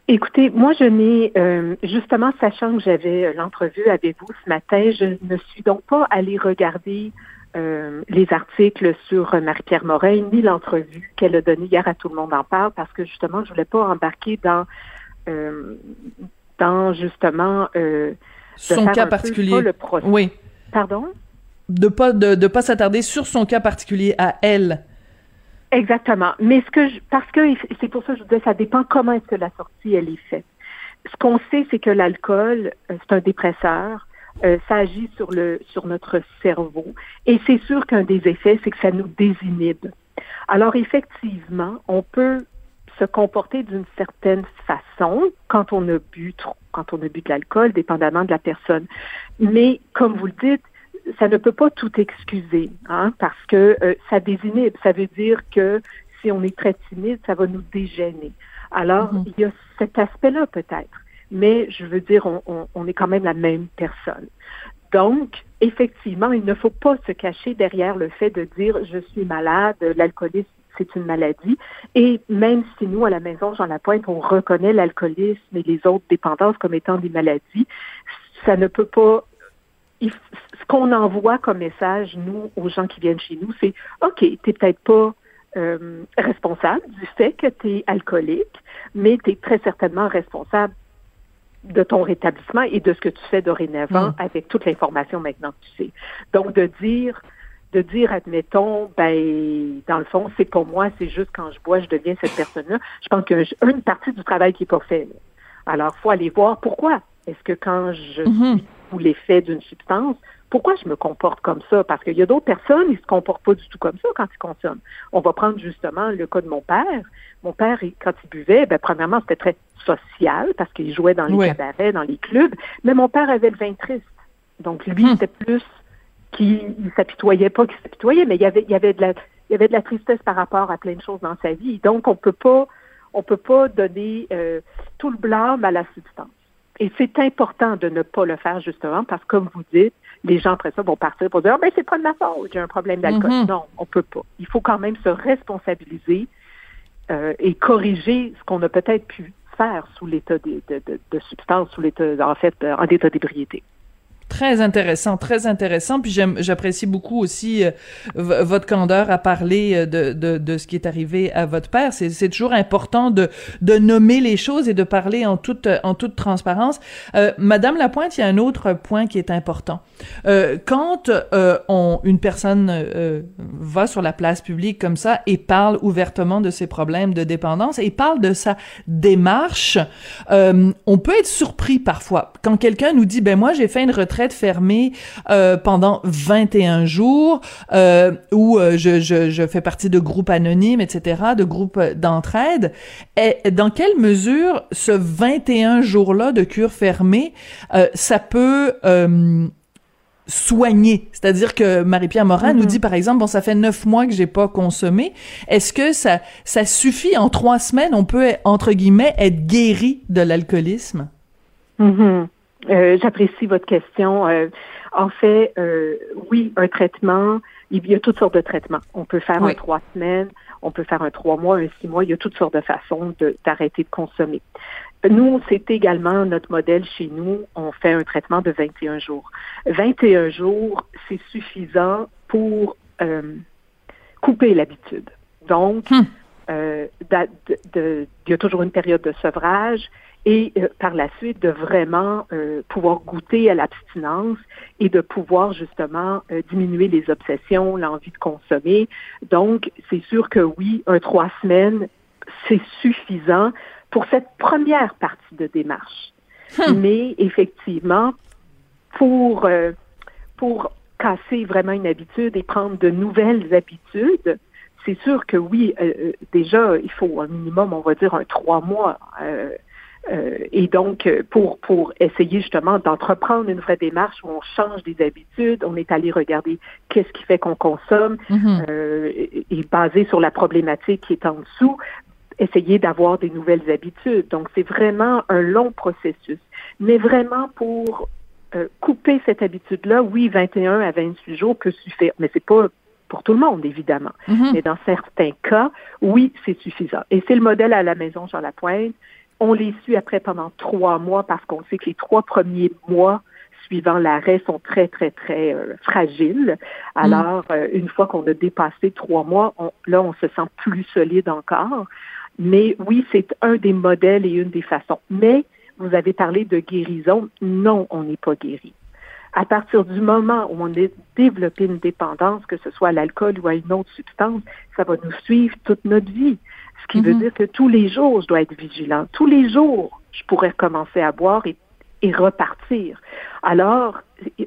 Écoutez, moi, je n'ai, euh, justement, sachant que j'avais euh, l'entrevue avec vous ce matin, je ne suis donc pas allée regarder euh, les articles sur Marie-Pierre Morin, ni l'entrevue qu'elle a donnée hier à Tout le monde en parle, parce que justement, je voulais pas embarquer dans, dans justement, son cas particulier. Le oui. Pardon? De pas de, de pas s'attarder sur son cas particulier à elle. Exactement. Mais ce que je, parce que c'est pour ça que je vous disais, ça dépend comment est-ce que la sortie elle est faite. Ce qu'on sait, c'est que l'alcool, euh, c'est un dépresseur. Euh, ça agit sur le sur notre cerveau. Et c'est sûr qu'un des effets, c'est que ça nous désinhibe. Alors effectivement, on peut se comporter d'une certaine façon quand on a bu trop, quand on a bu de l'alcool, dépendamment de la personne. Mais comme vous le dites, ça ne peut pas tout excuser, hein, parce que euh, ça désinhibe. Ça veut dire que si on est très timide, ça va nous dégêner. Alors, mhm. il y a cet aspect-là peut-être, mais je veux dire, on, on, est quand même la même personne. Donc, effectivement, il ne faut pas se cacher derrière le fait de dire je suis malade, l'alcoolisme c'est une maladie. Et même si nous, à la maison Jean Lapointe, on reconnaît l'alcoolisme et les autres dépendances comme étant des maladies, ça ne peut pas ce qu'on envoie comme message, nous, aux gens qui viennent chez nous, c'est OK, tu n'es peut-être pas euh, responsable du fait que tu es alcoolique, mais tu es très certainement responsable de ton rétablissement et de ce que tu fais dorénavant mm. avec toute l'information maintenant que tu sais. Donc, de dire, de dire, admettons, ben, dans le fond, c'est pas moi, c'est juste quand je bois, je deviens cette personne-là. Je pense qu'il y a une partie du travail qui n'est pas fait. Alors, il faut aller voir pourquoi. Est-ce que quand je mm-hmm. suis sous l'effet d'une substance, pourquoi je me comporte comme ça? Parce qu'il y a d'autres personnes, ils se comportent pas du tout comme ça quand ils consomment. On va prendre justement le cas de mon père. Mon père, quand il buvait, ben, premièrement, c'était très social parce qu'il jouait dans les cabarets, dans les clubs, mais mon père avait le vin triste. Donc, lui, hmm. c'était plus qu'il ne s'apitoyait pas qu'il s'apitoyait, mais il y avait, il y avait de la, il y avait de la tristesse par rapport à plein de choses dans sa vie. Donc, on peut pas, on peut pas donner euh, tout le blâme à la substance. Et c'est important de ne pas le faire justement parce que, comme vous dites, les gens après ça vont partir pour dire ah, ben c'est pas de ma faute, j'ai un problème d'alcool. Mm-hmm. Non, on peut pas. Il faut quand même se responsabiliser euh, et corriger ce qu'on a peut-être pu faire sous l'état de, de, de, substance, sous l'état en fait euh, en état d'ébriété. Très intéressant, très intéressant. Puis j'apprécie beaucoup aussi euh, votre candeur à parler euh, de, de, ce qui est arrivé à votre père. C'est toujours important de, de nommer les choses et de parler en toute, en toute transparence. Euh, Madame Lapointe, il y a un autre point qui est important. Quand on, une personne va sur la place publique comme ça et parle ouvertement de ses problèmes de dépendance et parle de sa démarche, on peut être surpris parfois. Quand quelqu'un nous dit, ben moi j'ai fait une retraite fermée euh, pendant 21 jours, euh, où euh, je, je, je, fais partie de groupes anonymes, etc., de groupes d'entraide. Et dans quelle mesure ce 21 jours-là de cure fermée, ça peut soigner? C'est-à-dire que Marie-Pierre Morin nous mm-hmm. dit, par exemple, bon, ça fait neuf mois que j'ai pas consommé. Est-ce que ça, ça suffit? En trois semaines, on peut, entre guillemets, être guéri de l'alcoolisme? Mm-hmm. Euh, j'apprécie votre question. Euh, En fait, euh, oui, un traitement, il y a toutes sortes de traitements. On peut faire un trois semaines, on peut faire un trois mois, un six mois, il y a toutes sortes de façons d'arrêter de, consommer. Nous, c'est également notre modèle chez nous. On fait un traitement de 21 jours. 21 jours, c'est suffisant pour euh, couper l'habitude. Donc, hmm. euh, il y a toujours une période de sevrage et euh, par la suite de vraiment euh, pouvoir goûter à l'abstinence et de pouvoir justement euh, diminuer les obsessions, l'envie de consommer. Donc, c'est sûr que oui, un trois semaines, c'est suffisant pour cette première partie de démarche. Hmm. Mais effectivement, pour, pour casser vraiment une habitude et prendre de nouvelles habitudes, c'est sûr que oui, déjà, il faut un minimum, on va dire, un trois mois. Euh, et donc, euh, pour, pour essayer justement d'entreprendre une vraie démarche où on change des habitudes, on est allé regarder qu'est-ce qui fait qu'on consomme mhm. euh, et, basé sur la problématique qui est en dessous, essayer d'avoir des nouvelles habitudes. Donc, c'est vraiment un long processus. Mais vraiment pour couper cette habitude-là, oui, 21 à 28 jours peut suffire, mais c'est pas pour tout le monde, évidemment. Mhm. Mais dans certains cas, oui, c'est suffisant. Et c'est le modèle à la maison Jean Lapointe. On les suit après pendant trois mois parce qu'on sait que les trois premiers mois suivant l'arrêt sont très, très, très euh, fragiles. Alors, mm. euh, une fois qu'on a dépassé trois mois, là, on se sent plus solide encore. Mais oui, c'est un des modèles et une des façons. Mais vous avez parlé de guérison. Non, on n'est pas guéri. À partir du moment où on a développé une dépendance, que ce soit à l'alcool ou à une autre substance, ça va nous suivre toute notre vie. Ce qui veut mhm. dire que tous les jours, je dois être vigilant. Tous les jours, je pourrais recommencer à boire et, repartir. Alors,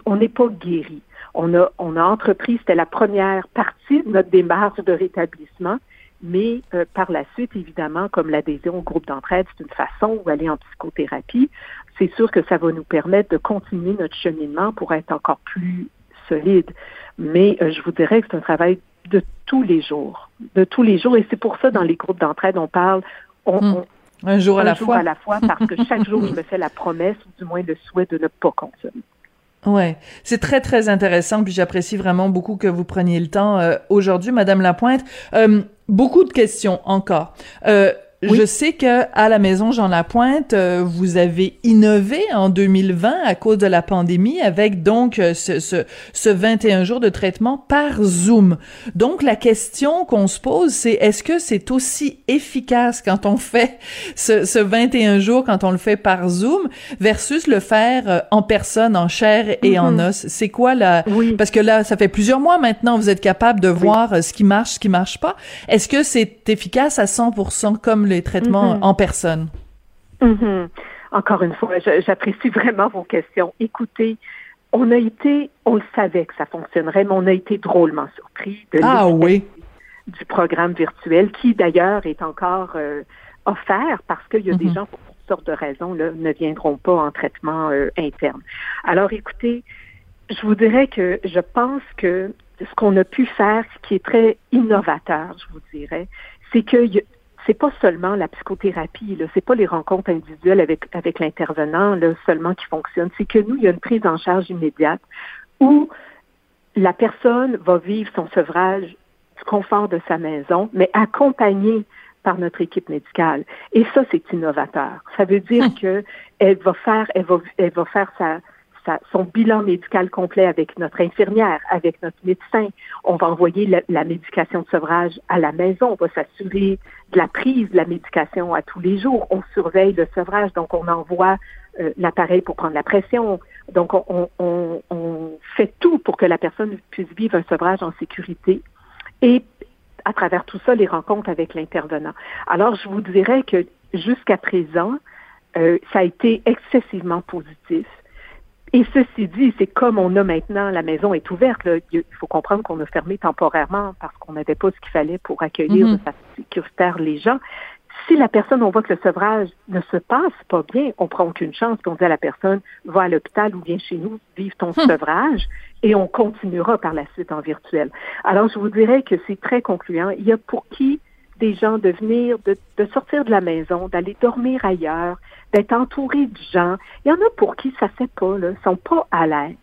on n'est pas guéri. On a, on a entrepris, c'était la première partie de notre démarche de rétablissement, mais euh, par la suite, évidemment, comme l'adhésion au groupe d'entraide, c'est une façon ou aller en psychothérapie, c'est sûr que ça va nous permettre de continuer notre cheminement pour être encore plus solide. Mais euh, je vous dirais que c'est un travail de tous les jours, de tous les jours. Et c'est pour ça, dans les groupes d'entraide, on parle hmm. un jour, à, la fois. à la fois, parce que chaque jour, je me fais la promesse, ou du moins le souhait de ne pas consommer. Ouais, c'est très très intéressant, puis j'apprécie vraiment beaucoup que vous preniez le temps euh, aujourd'hui, Madame Lapointe. Euh, beaucoup de questions encore. Euh, je sais que à la maison Jean Lapointe, euh, vous avez innové en 2020 à cause de la pandémie avec donc euh, ce, ce, ce 21 jours de traitement par Zoom. Donc la question qu'on se pose, c'est est-ce que c'est aussi efficace quand on fait ce, ce 21 jours, quand on le fait par Zoom, versus le faire euh, en personne, en chair et en mm-hmm. os? C'est quoi la... Oui. Parce que là, ça fait plusieurs mois maintenant, vous êtes capable de voir ce qui marche, ce qui marche pas. Est-ce que c'est efficace à 100% comme les traitements mhm. en personne? Mhm. Encore une fois, j'apprécie vraiment vos questions. Écoutez, on a été, on le savait que ça fonctionnerait, mais on a été drôlement surpris de ah, oui. du programme virtuel, qui d'ailleurs est encore euh, offert parce qu'il y a des mhm. gens pour toutes sortes de raisons là, ne viendront pas en traitement euh, interne. Alors écoutez, je vous dirais que je pense que ce qu'on a pu faire, ce qui est très innovateur, je vous dirais, c'est que c'est pas seulement la psychothérapie, là, c'est pas les rencontres individuelles avec, avec l'intervenant là, seulement qui fonctionnent, c'est que nous, il y a une prise en charge immédiate où la personne va vivre son sevrage du confort de sa maison, mais accompagnée par notre équipe médicale. Et ça, c'est innovateur. Ça veut dire que elle va faire, elle va, elle va faire sa, son bilan médical complet avec notre infirmière, avec notre médecin. On va envoyer la, médication de sevrage à la maison. On va s'assurer de la prise de la médication à tous les jours. On surveille le sevrage, donc on envoie euh, l'appareil pour prendre la pression. Donc on, fait tout pour que la personne puisse vivre un sevrage en sécurité. Et à travers tout ça, les rencontres avec l'intervenant. Alors, je vous dirais que jusqu'à présent, euh, ça a été excessivement positif. Et ceci dit, c'est comme on a maintenant, la maison est ouverte. Il faut comprendre qu'on a fermé temporairement parce qu'on n'avait pas ce qu'il fallait pour accueillir mm-hmm. de façon sécuritaire les gens. Si la personne, on voit que le sevrage ne se passe pas bien, on prend aucune chance, puis on dit à la personne, va à l'hôpital ou viens chez nous, vive ton hmm. sevrage, et on continuera par la suite en virtuel. Alors, je vous dirais que c'est très concluant. Il y a pour qui des gens de venir, de, de sortir de la maison, d'aller dormir ailleurs, d'être entouré de gens. Il y en a pour qui ça ne fait pas, là, sont pas à l'aise.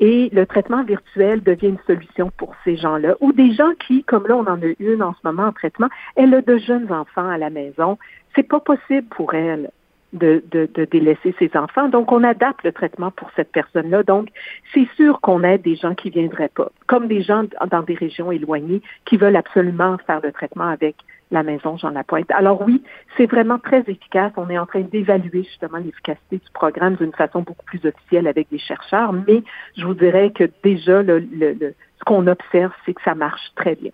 Et le traitement virtuel devient une solution pour ces gens-là. Ou des gens qui, comme là, on en a une en ce moment en traitement, elle a de jeunes enfants à la maison. C'est pas possible pour elle de, de, de, délaisser ses enfants. Donc, on adapte le traitement pour cette personne-là. Donc, c'est sûr qu'on aide des gens qui viendraient pas, comme des gens dans des régions éloignées qui veulent absolument faire le traitement avec la maison Jean Lapointe. Alors oui, c'est vraiment très efficace. On est en train d'évaluer justement l'efficacité du programme d'une façon beaucoup plus officielle avec des chercheurs, mais je vous dirais que déjà, le, le, ce qu'on observe, c'est que ça marche très bien.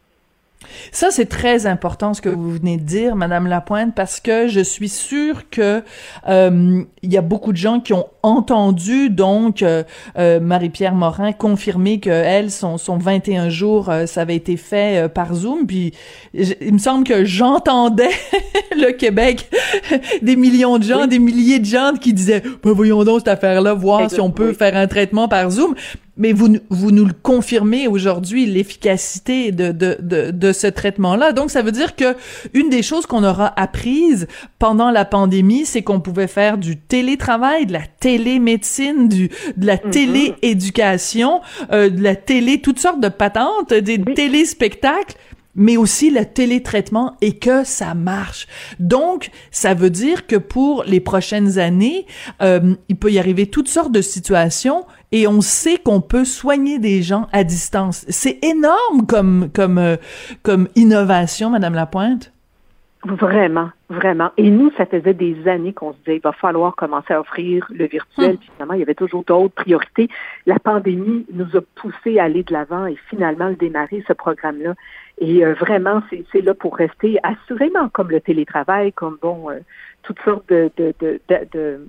Ça, c'est très important ce que vous venez de dire, Madame Lapointe, parce que je suis sûre que euh, il y a beaucoup de gens qui ont entendu donc euh, euh, Marie-Pierre Morin confirmer que elle, son, son 21 jours, ça avait été fait par Zoom. Puis il me semble que j'entendais le Québec, des millions de gens, des milliers de gens qui disaient ben, voyons donc cette affaire-là, voir si on peut faire un traitement par Zoom mais vous, vous nous le confirmez aujourd'hui, l'efficacité de, de, de, de, ce traitement-là. Donc, ça veut dire que une des choses qu'on aura apprises pendant la pandémie, c'est qu'on pouvait faire du télétravail, de la télémédecine, du, de la mm-hmm. télééducation, euh, de la télé, toutes sortes de patentes, des téléspectacles mais aussi le télétraitement et que ça marche. Donc, ça veut dire que pour les prochaines années, euh, il peut y arriver toutes sortes de situations et on sait qu'on peut soigner des gens à distance. C'est énorme comme comme euh, comme innovation, Madame Lapointe. Vraiment, vraiment. Et nous, ça faisait des années qu'on se disait, il va falloir commencer à offrir le virtuel. Hum. finalement, il y avait toujours d'autres priorités. La pandémie nous a poussé à aller de l'avant et finalement le démarrer, ce programme-là. Et euh, vraiment, c'est là pour rester assurément comme le télétravail, comme bon, euh, toutes sortes de, de, de, de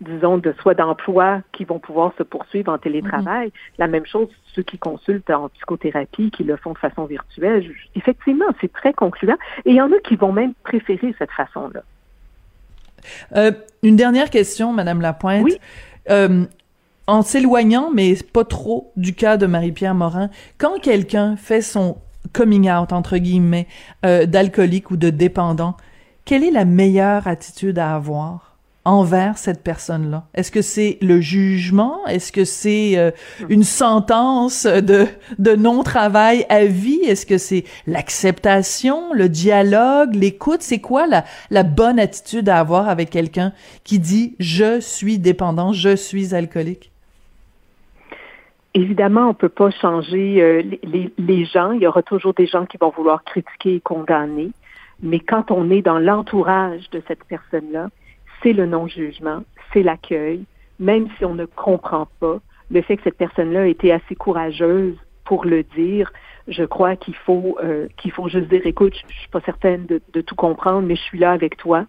disons, de soit d'emplois qui vont pouvoir se poursuivre en télétravail. Mhm. La même chose, ceux qui consultent en psychothérapie, qui le font de façon virtuelle. Effectivement, c'est très concluant. Et il y en a qui vont même préférer cette façon-là. Euh, une dernière question, Madame Lapointe. Oui. Euh, en s'éloignant, mais pas trop, du cas de Marie-Pierre Morin, quand quelqu'un fait son coming out, entre guillemets, euh, d'alcoolique ou de dépendant, quelle est la meilleure attitude à avoir? Envers cette personne-là? Est-ce que c'est le jugement? Est-ce que c'est euh, une sentence de, de non-travail à vie? Est-ce que c'est l'acceptation, le dialogue, l'écoute? C'est quoi la, la bonne attitude à avoir avec quelqu'un qui dit je suis dépendant, je suis alcoolique? Évidemment, on peut pas changer euh, les, les gens. Il y aura toujours des gens qui vont vouloir critiquer et condamner. Mais quand on est dans l'entourage de cette personne-là, c'est le non-jugement, c'est l'accueil, même si on ne comprend pas le fait que cette personne-là été assez courageuse pour le dire. Je crois qu'il faut euh, qu'il faut juste dire, écoute, je, suis pas certaine de, tout comprendre, mais je suis là avec toi,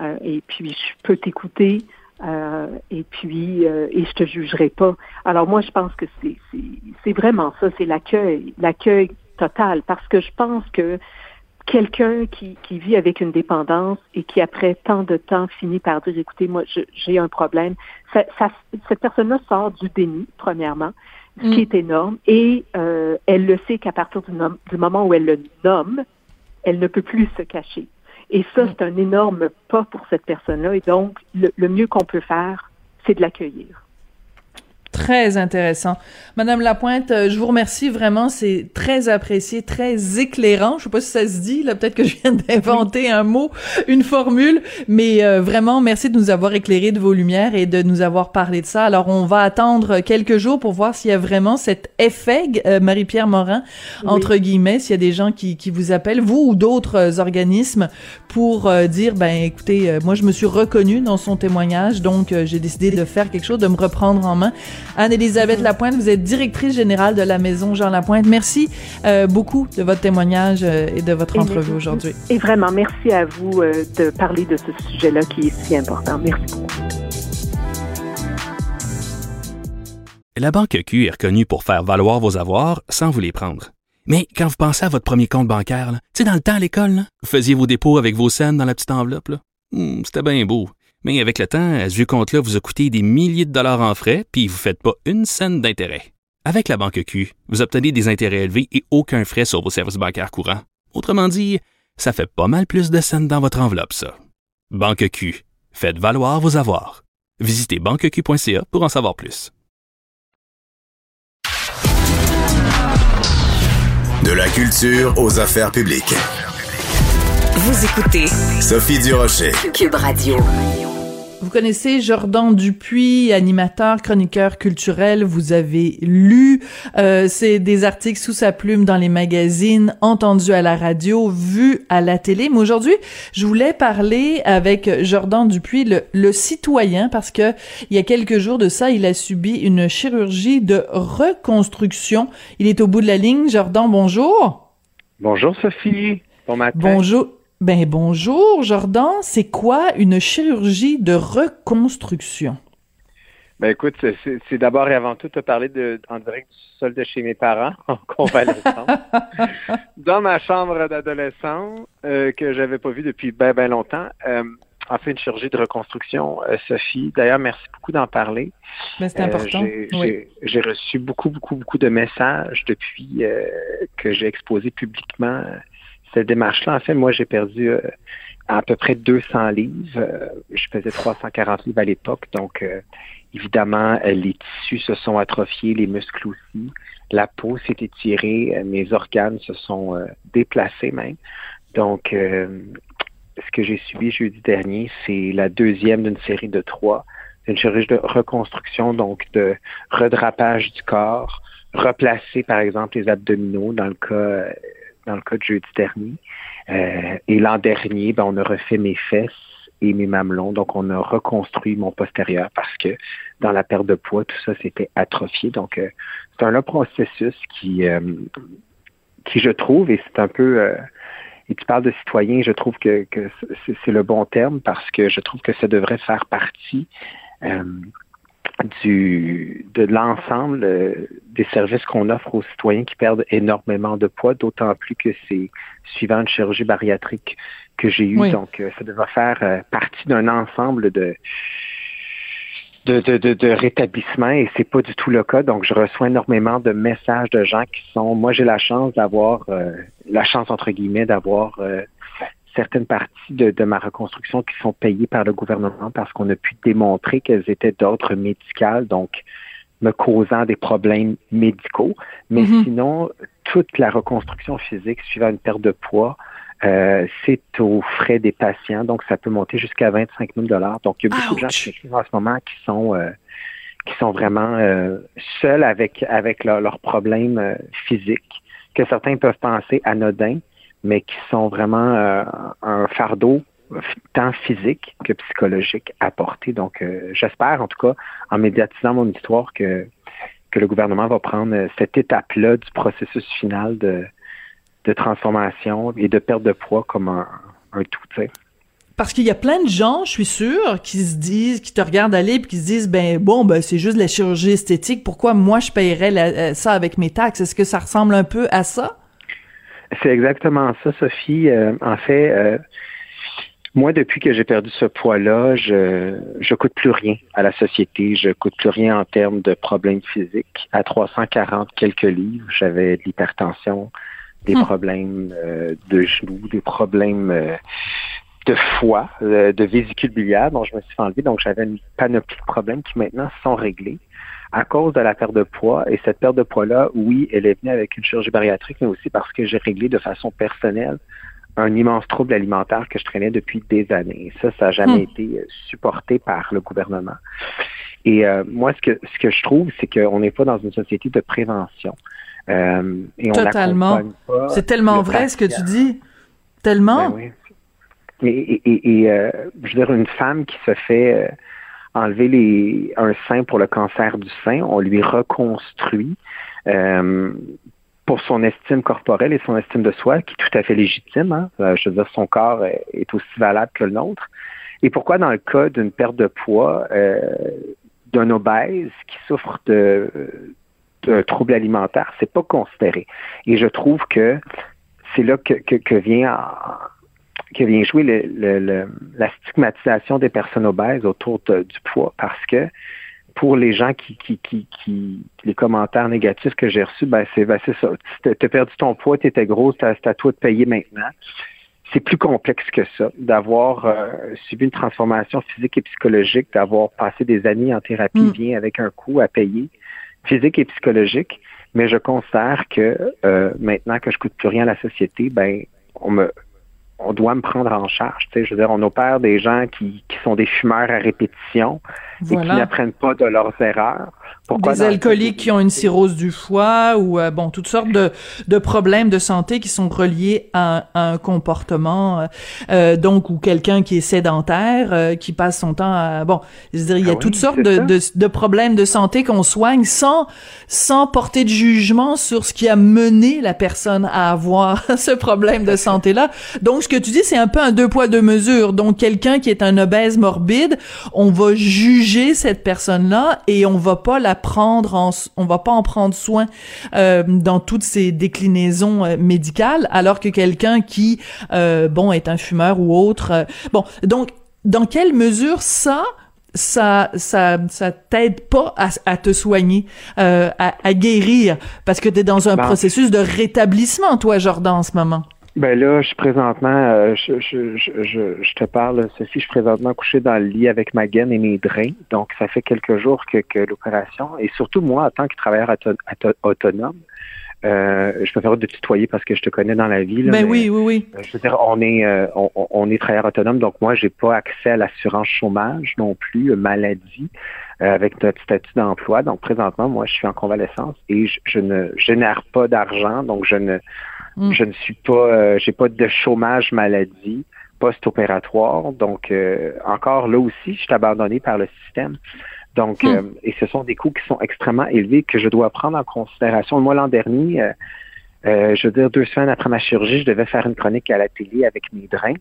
euh, et puis je peux t'écouter, euh, et puis et je te jugerai pas. Alors moi, je pense que c'est c'est vraiment ça, c'est l'accueil, l'accueil total, parce que je pense que quelqu'un qui, qui vit avec une dépendance et qui, après tant de temps, finit par dire, écoutez, moi, j'ai un problème, ça, cette personne-là sort du déni, premièrement, ce qui mm. est énorme, et euh, elle le sait qu'à partir du, du, moment où elle le nomme, elle ne peut plus se cacher. Et ça, mm. c'est un énorme pas pour cette personne-là, et donc, le mieux qu'on peut faire, c'est de l'accueillir. Très intéressant. Madame Lapointe, euh, je vous remercie vraiment, c'est très apprécié, très éclairant. Je sais pas si ça se dit, là, peut-être que je viens d'inventer un mot, une formule, mais euh, vraiment, merci de nous avoir éclairé de vos lumières et de nous avoir parlé de ça. Alors, on va attendre quelques jours pour voir s'il y a vraiment cet effet, euh, Marie-Pierre Morin, entre guillemets, s'il y a des gens qui, qui vous appellent, vous ou d'autres organismes, pour dire, ben, écoutez, moi, je me suis reconnue dans son témoignage, donc j'ai décidé de faire quelque chose, de me reprendre en main. Anne-Élisabeth Lapointe, vous êtes directrice générale de la Maison Jean Lapointe. Merci euh, beaucoup de votre témoignage euh, et de votre entrevue aujourd'hui. Et vraiment, merci à vous euh, de parler de ce sujet-là qui est si important. Merci beaucoup. La Banque Q est reconnue pour faire valoir vos avoirs sans vous les prendre. Mais quand vous pensez à votre premier compte bancaire, tu sais, dans le temps à l'école, vous faisiez vos dépôts avec vos scènes dans la petite enveloppe. Hmm, c'était bien beau. Mais avec le temps, à ce compte-là vous a coûté des milliers de dollars en frais, puis vous ne faites pas une scène d'intérêt. Avec la banque Q, vous obtenez des intérêts élevés et aucun frais sur vos services bancaires courants. Autrement dit, ça fait pas mal plus de scènes dans votre enveloppe, ça. Banque Q, faites valoir vos avoirs. Visitez banqueq.ca pour en savoir plus. De la culture aux affaires publiques. Vous écoutez Sophie Durocher, Cube Radio. Vous connaissez Jordan Dupuis, animateur, chroniqueur culturel. Vous avez lu euh, c'est des articles sous sa plume dans les magazines, entendu à la radio, vu à la télé. Mais aujourd'hui, je voulais parler avec Jordan Dupuis, le, le citoyen, parce que il y a quelques jours de ça, il a subi une chirurgie de reconstruction. Il est au bout de la ligne. Jordan, bonjour. Bonjour Sophie. Bon matin. Bonjour. Ben bonjour Jordan, c'est quoi une chirurgie de reconstruction? Ben écoute, c'est d'abord et avant tout te parler de, en direct du sol de chez mes parents en convalescence. Dans ma chambre d'adolescent euh, que j'avais pas vue depuis ben ben longtemps. Euh, en fait, une chirurgie de reconstruction, euh, Sophie. D'ailleurs, merci beaucoup d'en parler. Ben, c'est important. J'ai reçu beaucoup, beaucoup, beaucoup de messages depuis que j'ai exposé publiquement cette démarche-là, en fait, moi, j'ai perdu euh, à peu près 200 livres. Euh, je faisais 340 livres à l'époque, donc euh, évidemment, les tissus se sont atrophiés, les muscles aussi. La peau s'est étirée, mes organes se sont déplacés même. Donc, ce que j'ai subi jeudi dernier, c'est la deuxième d'une série de trois. Une chirurgie de reconstruction, donc de redrapage du corps, replacer par exemple les abdominaux dans le cas dans le cas de jeudi dernier. Euh, et l'an dernier, ben, on a refait mes fesses et mes mamelons. Donc, on a reconstruit mon postérieur parce que dans la perte de poids, tout ça s'était atrophié. Donc, euh, c'est un long processus qui, euh, qui je trouve, et c'est un peu, et tu parles de citoyen, je trouve que, que c'est le bon terme parce que je trouve que ça devrait faire partie du de l'ensemble euh, des services qu'on offre aux citoyens qui perdent énormément de poids, d'autant plus que c'est suivant une chirurgie bariatrique que j'ai eue. Donc, euh, ça devrait faire euh, partie d'un ensemble de de, de, de, rétablissement et c'est pas du tout le cas. Donc, je reçois énormément de messages de gens qui sont. Moi, j'ai la chance d'avoir la chance entre guillemets d'avoir certaines parties de, ma reconstruction qui sont payées par le gouvernement parce qu'on a pu démontrer qu'elles étaient d'ordre médical, donc me causant des problèmes médicaux. Mais mm-hmm. sinon, toute la reconstruction physique suivant une perte de poids, euh, c'est aux frais des patients, donc ça peut monter jusqu'à 25 000 Donc, il y a beaucoup de gens qui en ce moment qui sont euh, qui sont vraiment euh, seuls avec avec leurs problèmes physiques, que certains peuvent penser anodins, mais qui sont vraiment euh, un fardeau tant physique que psychologique à porter. Donc, euh, j'espère, en tout cas, en médiatisant mon histoire, que, que le gouvernement va prendre euh, cette étape-là du processus final de, de transformation et de perte de poids comme un, un tout, tu sais. Parce qu'il y a plein de gens, je suis sûre, qui se disent, qui te regardent aller puis qui se disent, ben bon, ben c'est juste la chirurgie esthétique. Pourquoi moi je paierais ça avec mes taxes? Est-ce que ça ressemble un peu à ça? C'est exactement ça, Sophie. Euh, en fait, euh, moi, depuis que j'ai perdu ce poids-là, je je coûte plus rien à la société. Je coûte plus rien en termes de problèmes physiques. À 340 quelques livres, j'avais de l'hypertension, des hmm. problèmes euh, de genoux, des problèmes de foie, de vésicule biliaire dont je me suis enlevé. Donc, j'avais une panoplie de problèmes qui maintenant sont réglés à cause de la perte de poids. Et cette perte de poids-là, oui, elle est venue avec une chirurgie bariatrique, mais aussi parce que j'ai réglé de façon personnelle un immense trouble alimentaire que je traînais depuis des années. Ça, ça n'a jamais hmm. été euh, supporté par le gouvernement. Et euh, moi, ce que, ce que je trouve, c'est qu'on n'est pas dans une société de prévention. Euh, et Totalement. C'est tellement vrai ce que tu dis. Tellement. Ben oui. Et, et, et euh, je veux dire, une femme qui se fait enlever les, un sein pour le cancer du sein, on lui reconstruit euh, pour son estime corporelle et son estime de soi, qui est tout à fait légitime. Hein? Euh, je veux dire, son corps est, aussi valable que le nôtre. Et pourquoi dans le cas d'une perte de poids, euh, d'un obèse qui souffre de, de troubles alimentaires, c'est pas considéré. Et je trouve que c'est là que, que, que vient qui vient jouer le, la stigmatisation des personnes obèses autour du poids parce que pour les gens qui, qui, qui, qui les commentaires négatifs que j'ai reçus, ben c'est ben ça. Tu as perdu ton poids, tu étais gros, c'est à toi de payer maintenant. C'est plus complexe que ça, d'avoir euh, subi une transformation physique et psychologique, d'avoir passé des années en thérapie, mm. vient avec un coût à payer, physique et psychologique. Mais je considère que euh, maintenant que je coûte plus rien à la société, ben on me on doit me prendre en charge. Tu sais, je veux dire, on opère des gens qui, qui sont des fumeurs à répétition et qui n'apprennent pas de leurs erreurs des alcooliques qui ont une cirrhose du foie ou euh, bon toutes sortes de, de problèmes de santé qui sont reliés à, un comportement euh, euh, donc ou quelqu'un qui est sédentaire qui passe son temps à bon je veux dire il y a ah toutes sortes de, de, de, problèmes de santé qu'on soigne sans sans porter de jugement sur ce qui a mené la personne à avoir ce problème de santé là donc ce que tu dis c'est un peu un deux poids deux mesures. Donc quelqu'un qui est un obèse morbide on va juger cette personne là et on va pas la prendre en, on va pas en prendre soin euh, dans toutes ces déclinaisons euh, médicales, alors que quelqu'un qui, euh, bon, est un fumeur ou autre, bon, donc dans quelle mesure ça ça ça ça t'aide pas à, te soigner à, à, guérir? Parce que tu es dans un ben, processus de rétablissement toi Jordan en ce moment. Ben là, je suis présentement, euh, je, je, je, je, te parle, Sophie, je suis présentement couché dans le lit avec ma gaine et mes drains. Donc, ça fait quelques jours que, que l'opération, et surtout moi, en tant que travailleur autonome, euh, je préfère te tutoyer parce que je te connais dans la vie. ben oui, oui, oui. Euh, je veux dire, on est, euh, on, on, est travailleur autonome, donc moi, j'ai pas accès à l'assurance chômage non plus, maladie, avec notre statut d'emploi. Donc, présentement, moi, je suis en convalescence et je, je ne génère pas d'argent, donc je ne Mm. Je ne suis pas, euh, j'ai pas de chômage maladie post-opératoire. Donc, euh, encore là aussi, je suis abandonné par le système. Donc, mm. euh, et ce sont des coûts qui sont extrêmement élevés que je dois prendre en considération. Moi, l'an dernier, je veux dire, deux semaines après ma chirurgie, je devais faire une chronique à la télé avec mes drains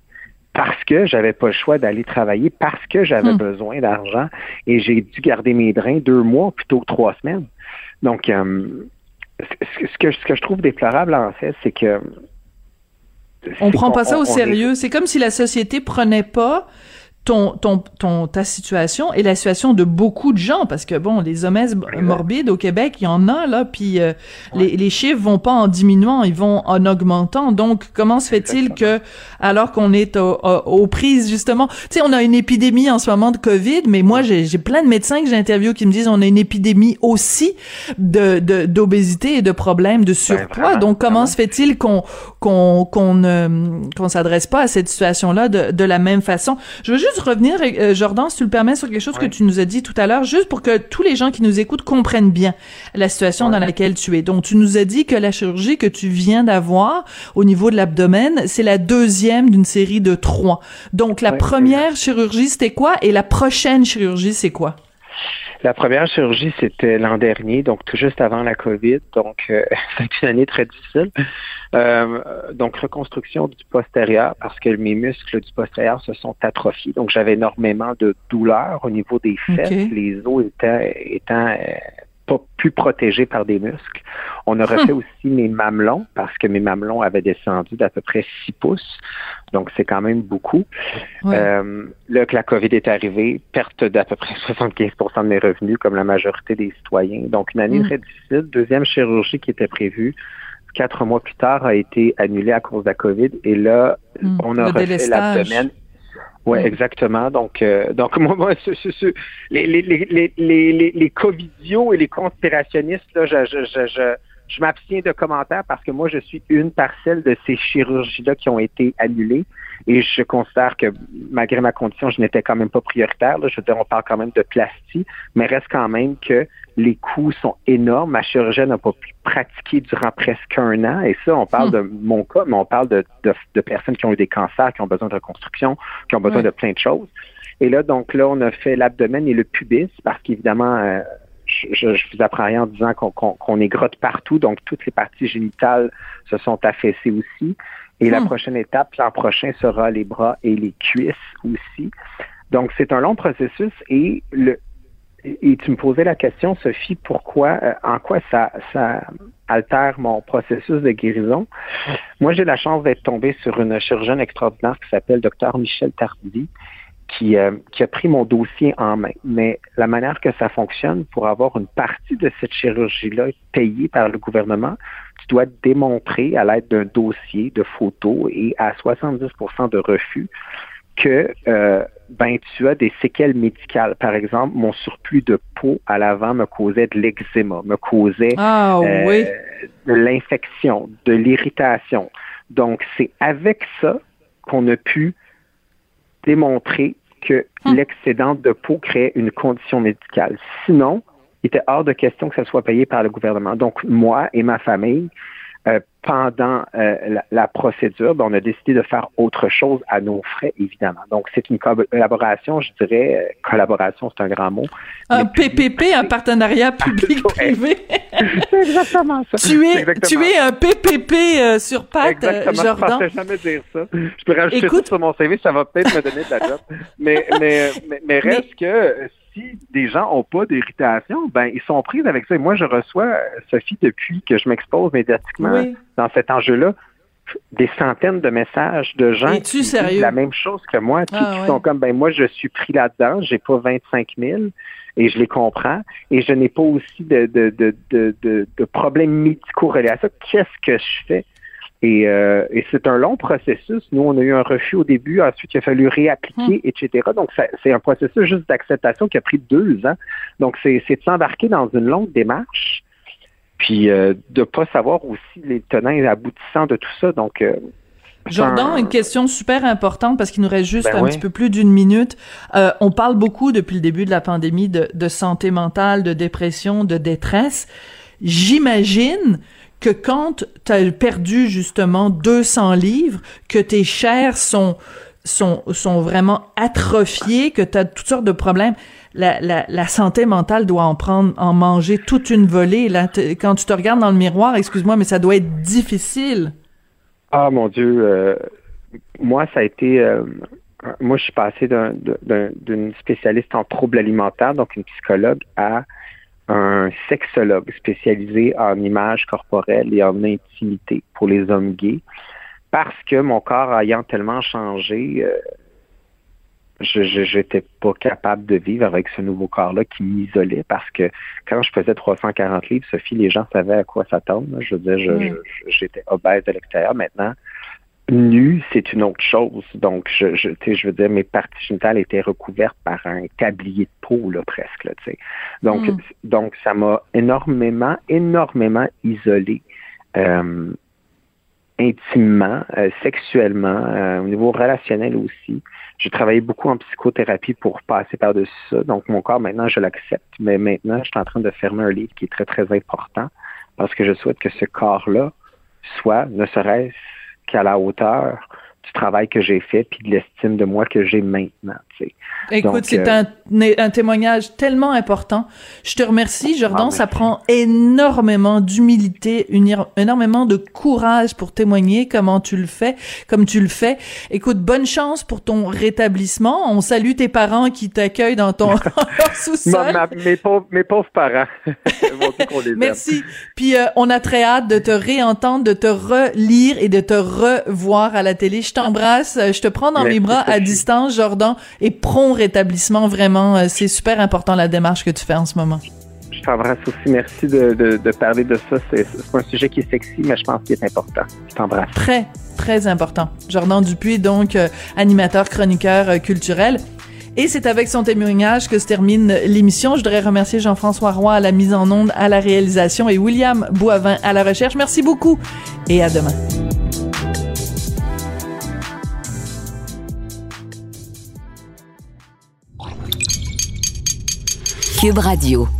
parce que j'avais pas le choix d'aller travailler, parce que j'avais mm. besoin d'argent et j'ai dû garder mes drains deux mois plutôt que trois semaines. Donc, ce que, ce que je trouve déplorable, en fait, c'est que. On prend pas ça au sérieux. C'est comme si la société prenait pas ton, ton, ton, ta situation et la situation de beaucoup de gens, parce que bon, les obèses morbides au Québec, il y en a là, puis euh, les, les chiffres vont pas en diminuant, ils vont en augmentant. Donc, comment se fait-il que, alors qu'on est aux prises justement, tu sais, on a une épidémie en ce moment de Covid, mais moi, j'ai plein de médecins que j'interviewe qui me disent on a une épidémie aussi de d'obésité et de problèmes de ben, surpoids. Donc, comment se fait-il qu'on qu'on qu'on ne qu'on s'adresse pas à cette situation-là de, de la même façon? Je veux juste revenir, euh, Jordan, si tu le permets, sur quelque chose que tu nous as dit tout à l'heure, juste pour que tous les gens qui nous écoutent comprennent bien la situation dans laquelle tu es. Donc, tu nous as dit que la chirurgie que tu viens d'avoir au niveau de l'abdomen, c'est la deuxième d'une série de trois. Donc, la première chirurgie, c'était quoi? Et la prochaine chirurgie, c'est quoi? La première chirurgie, c'était l'an dernier, donc tout juste avant la COVID. Donc, euh, c'est une année très difficile. Euh, donc, reconstruction du postérieur parce que mes muscles du postérieur se sont atrophiés. Donc, j'avais énormément de douleurs au niveau des fesses, les os étant, étant euh, pas plus protégé par des muscles. On a refait hum. aussi mes mamelons parce que mes mamelons avaient descendu d'à peu près 6 pouces. Donc, c'est quand même beaucoup. Euh, là que la COVID est arrivée, perte d'à peu près 75% de mes revenus, comme la majorité des citoyens. Donc, une année hum. très difficile. Deuxième chirurgie qui était prévue, quatre mois plus tard, a été annulée à cause de la COVID. Et là, hum. on a refait l'abdomen oui, exactement. Donc, euh, donc moi, moi les, les, les, les, les, covidios et les conspirationnistes, là, je, je, je, je, m'abstiens de commentaires parce que moi, je suis une parcelle de ces chirurgies-là qui ont été annulées. Et je considère que malgré ma condition, je n'étais quand même pas prioritaire. Là. Je veux dire, on parle quand même de plastie, mais reste quand même que les coûts sont énormes. Ma chirurgienne n'a pas pu pratiquer durant presque un an. Et ça, on parle hmm. de mon cas, mais on parle de, de, personnes qui ont eu des cancers, qui ont besoin de reconstruction, qui ont besoin de plein de choses. Et là, donc là, on a fait l'abdomen et le pubis parce qu'évidemment, euh, je, vous apprends rien en disant qu'on est grotte partout, donc toutes les parties génitales se sont affaissées aussi. Et la hmm. prochaine étape, l'an prochain, sera les bras et les cuisses aussi. Donc, c'est un long processus et le, et tu me posais la question, Sophie, pourquoi, euh, en quoi ça, ça altère mon processus de guérison? Moi, j'ai la chance d'être tombé sur une chirurgienne extraordinaire qui s'appelle Dr Michel Tardy, qui, euh, qui a pris mon dossier en main. Mais la manière que ça fonctionne, pour avoir une partie de cette chirurgie-là payée par le gouvernement, tu dois démontrer à l'aide d'un dossier de photos et à 70% de refus que euh, ben tu as des séquelles médicales. Par exemple, mon surplus de peau à l'avant me causait de l'eczéma, me causait ah, oui. de l'infection, de l'irritation. Donc, c'est avec ça qu'on a pu démontrer que hum. l'excédent de peau créait une condition médicale. Sinon, il était hors de question que ça soit payé par le gouvernement. Donc, moi et ma famille, euh, pendant euh, la, procédure, ben, on a décidé de faire autre chose à nos frais, évidemment. Donc, c'est une collaboration, je dirais, euh, collaboration, c'est un grand mot. Un PPP, un partenarria public-privé. c'est exactement ça. Tu es, tu es un PPP sur pattes, exactement, Jordan. Je ne jamais dire ça. Je peux rajouter Écoute... ça sur mon CV, ça va peut-être me donner de la job. mais, mais, mais, mais reste que si des gens n'ont pas d'irritation, ben ils sont pris avec ça. Et moi, je reçois, Sophie, depuis que je m'expose médiatiquement dans cet enjeu-là, des centaines de messages de gens qui disent la même chose que moi, qui, ah, sont comme, ben moi, je suis pris là-dedans, j'ai pas 25 000 et je les comprends et je n'ai pas aussi de, de, de, de, de problèmes médicaux reliés à ça. Qu'est-ce que je fais? Euh, et, c'est un long processus. Nous, on a eu un refus au début, ensuite il a fallu réappliquer, hmm. etc. Donc, c'est un processus juste d'acceptation qui a pris deux ans. Donc, c'est de s'embarquer dans une longue démarche, puis euh, de pas savoir aussi les tenants et aboutissants de tout ça. Donc, euh, Jordan, une question super importante parce qu'il nous reste juste ben un petit peu plus d'une minute. Euh, on parle beaucoup depuis le début de la pandémie de, de santé mentale, de dépression, de détresse. J'imagine que quand tu as perdu justement 200 livres, que tes chairs sont sont, sont vraiment atrophiées, que tu as toutes sortes de problèmes, la, la, santé mentale doit en prendre, en manger toute une volée. Là, quand tu te regardes dans le miroir, excuse-moi, mais ça doit être difficile. Ah mon Dieu, euh, moi ça a été, euh, moi je suis passé d'une spécialiste en troubles alimentaires, donc une psychologue, à un sexologue spécialisé en images corporelles et en intimité pour les hommes gays parce que mon corps ayant tellement changé, euh, je n'étais pas capable de vivre avec ce nouveau corps-là qui m'isolait parce que quand je faisais 340 livres, Sophie, les gens savaient à quoi s'attendre. Je veux dire, j'étais obèse de l'extérieur. Maintenant, nu, c'est une autre chose. Donc, je, je, je veux dire, mes parties génitales étaient recouvertes par un tablier de peau, là, presque. Là, donc, mm. donc, ça m'a énormément, énormément isolé. Euh, intimement, euh, sexuellement, euh, au niveau relationnel aussi. J'ai travaillé beaucoup en psychothérapie pour passer par-dessus ça. Donc, mon corps, maintenant, je l'accepte. Mais maintenant, je suis en train de fermer un livre qui est très, très important parce que je souhaite que ce corps-là soit, ne serait-ce qu'à la hauteur du travail que j'ai fait puis de l'estime de moi que j'ai maintenant. Écoute, c'est euh, un, témoignage tellement important. Je te remercie, Jordan. Ah, ça prend énormément d'humilité, énormément de courage pour témoigner comment tu le fais, comme tu le fais. Écoute, bonne chance pour ton rétablissement. On salue tes parents qui t'accueillent dans ton sous-sol. mes, pauvres, mes pauvres parents. Merci. Puis euh, on a très hâte de te réentendre, de te relire et de te revoir à la télé. Je t'embrasse. Je te prends dans mes bras à distance, Jordan. Et prompt rétablissement. Vraiment, euh, c'est super important la démarche que tu fais en ce moment. Je t'embrasse aussi. Merci de, parler de ça. C'est un sujet qui est sexy, mais je pense qu'il est important. Je t'embrasse. Très, très important. Jordan Dupuis, donc euh, animateur, chroniqueur euh, culturel. Et c'est avec son témoignage que se termine l'émission. Je voudrais remercier Jean-François Roy à la mise en onde, à la réalisation et William Boivin à la recherche. Merci beaucoup et à demain. Cube Radio.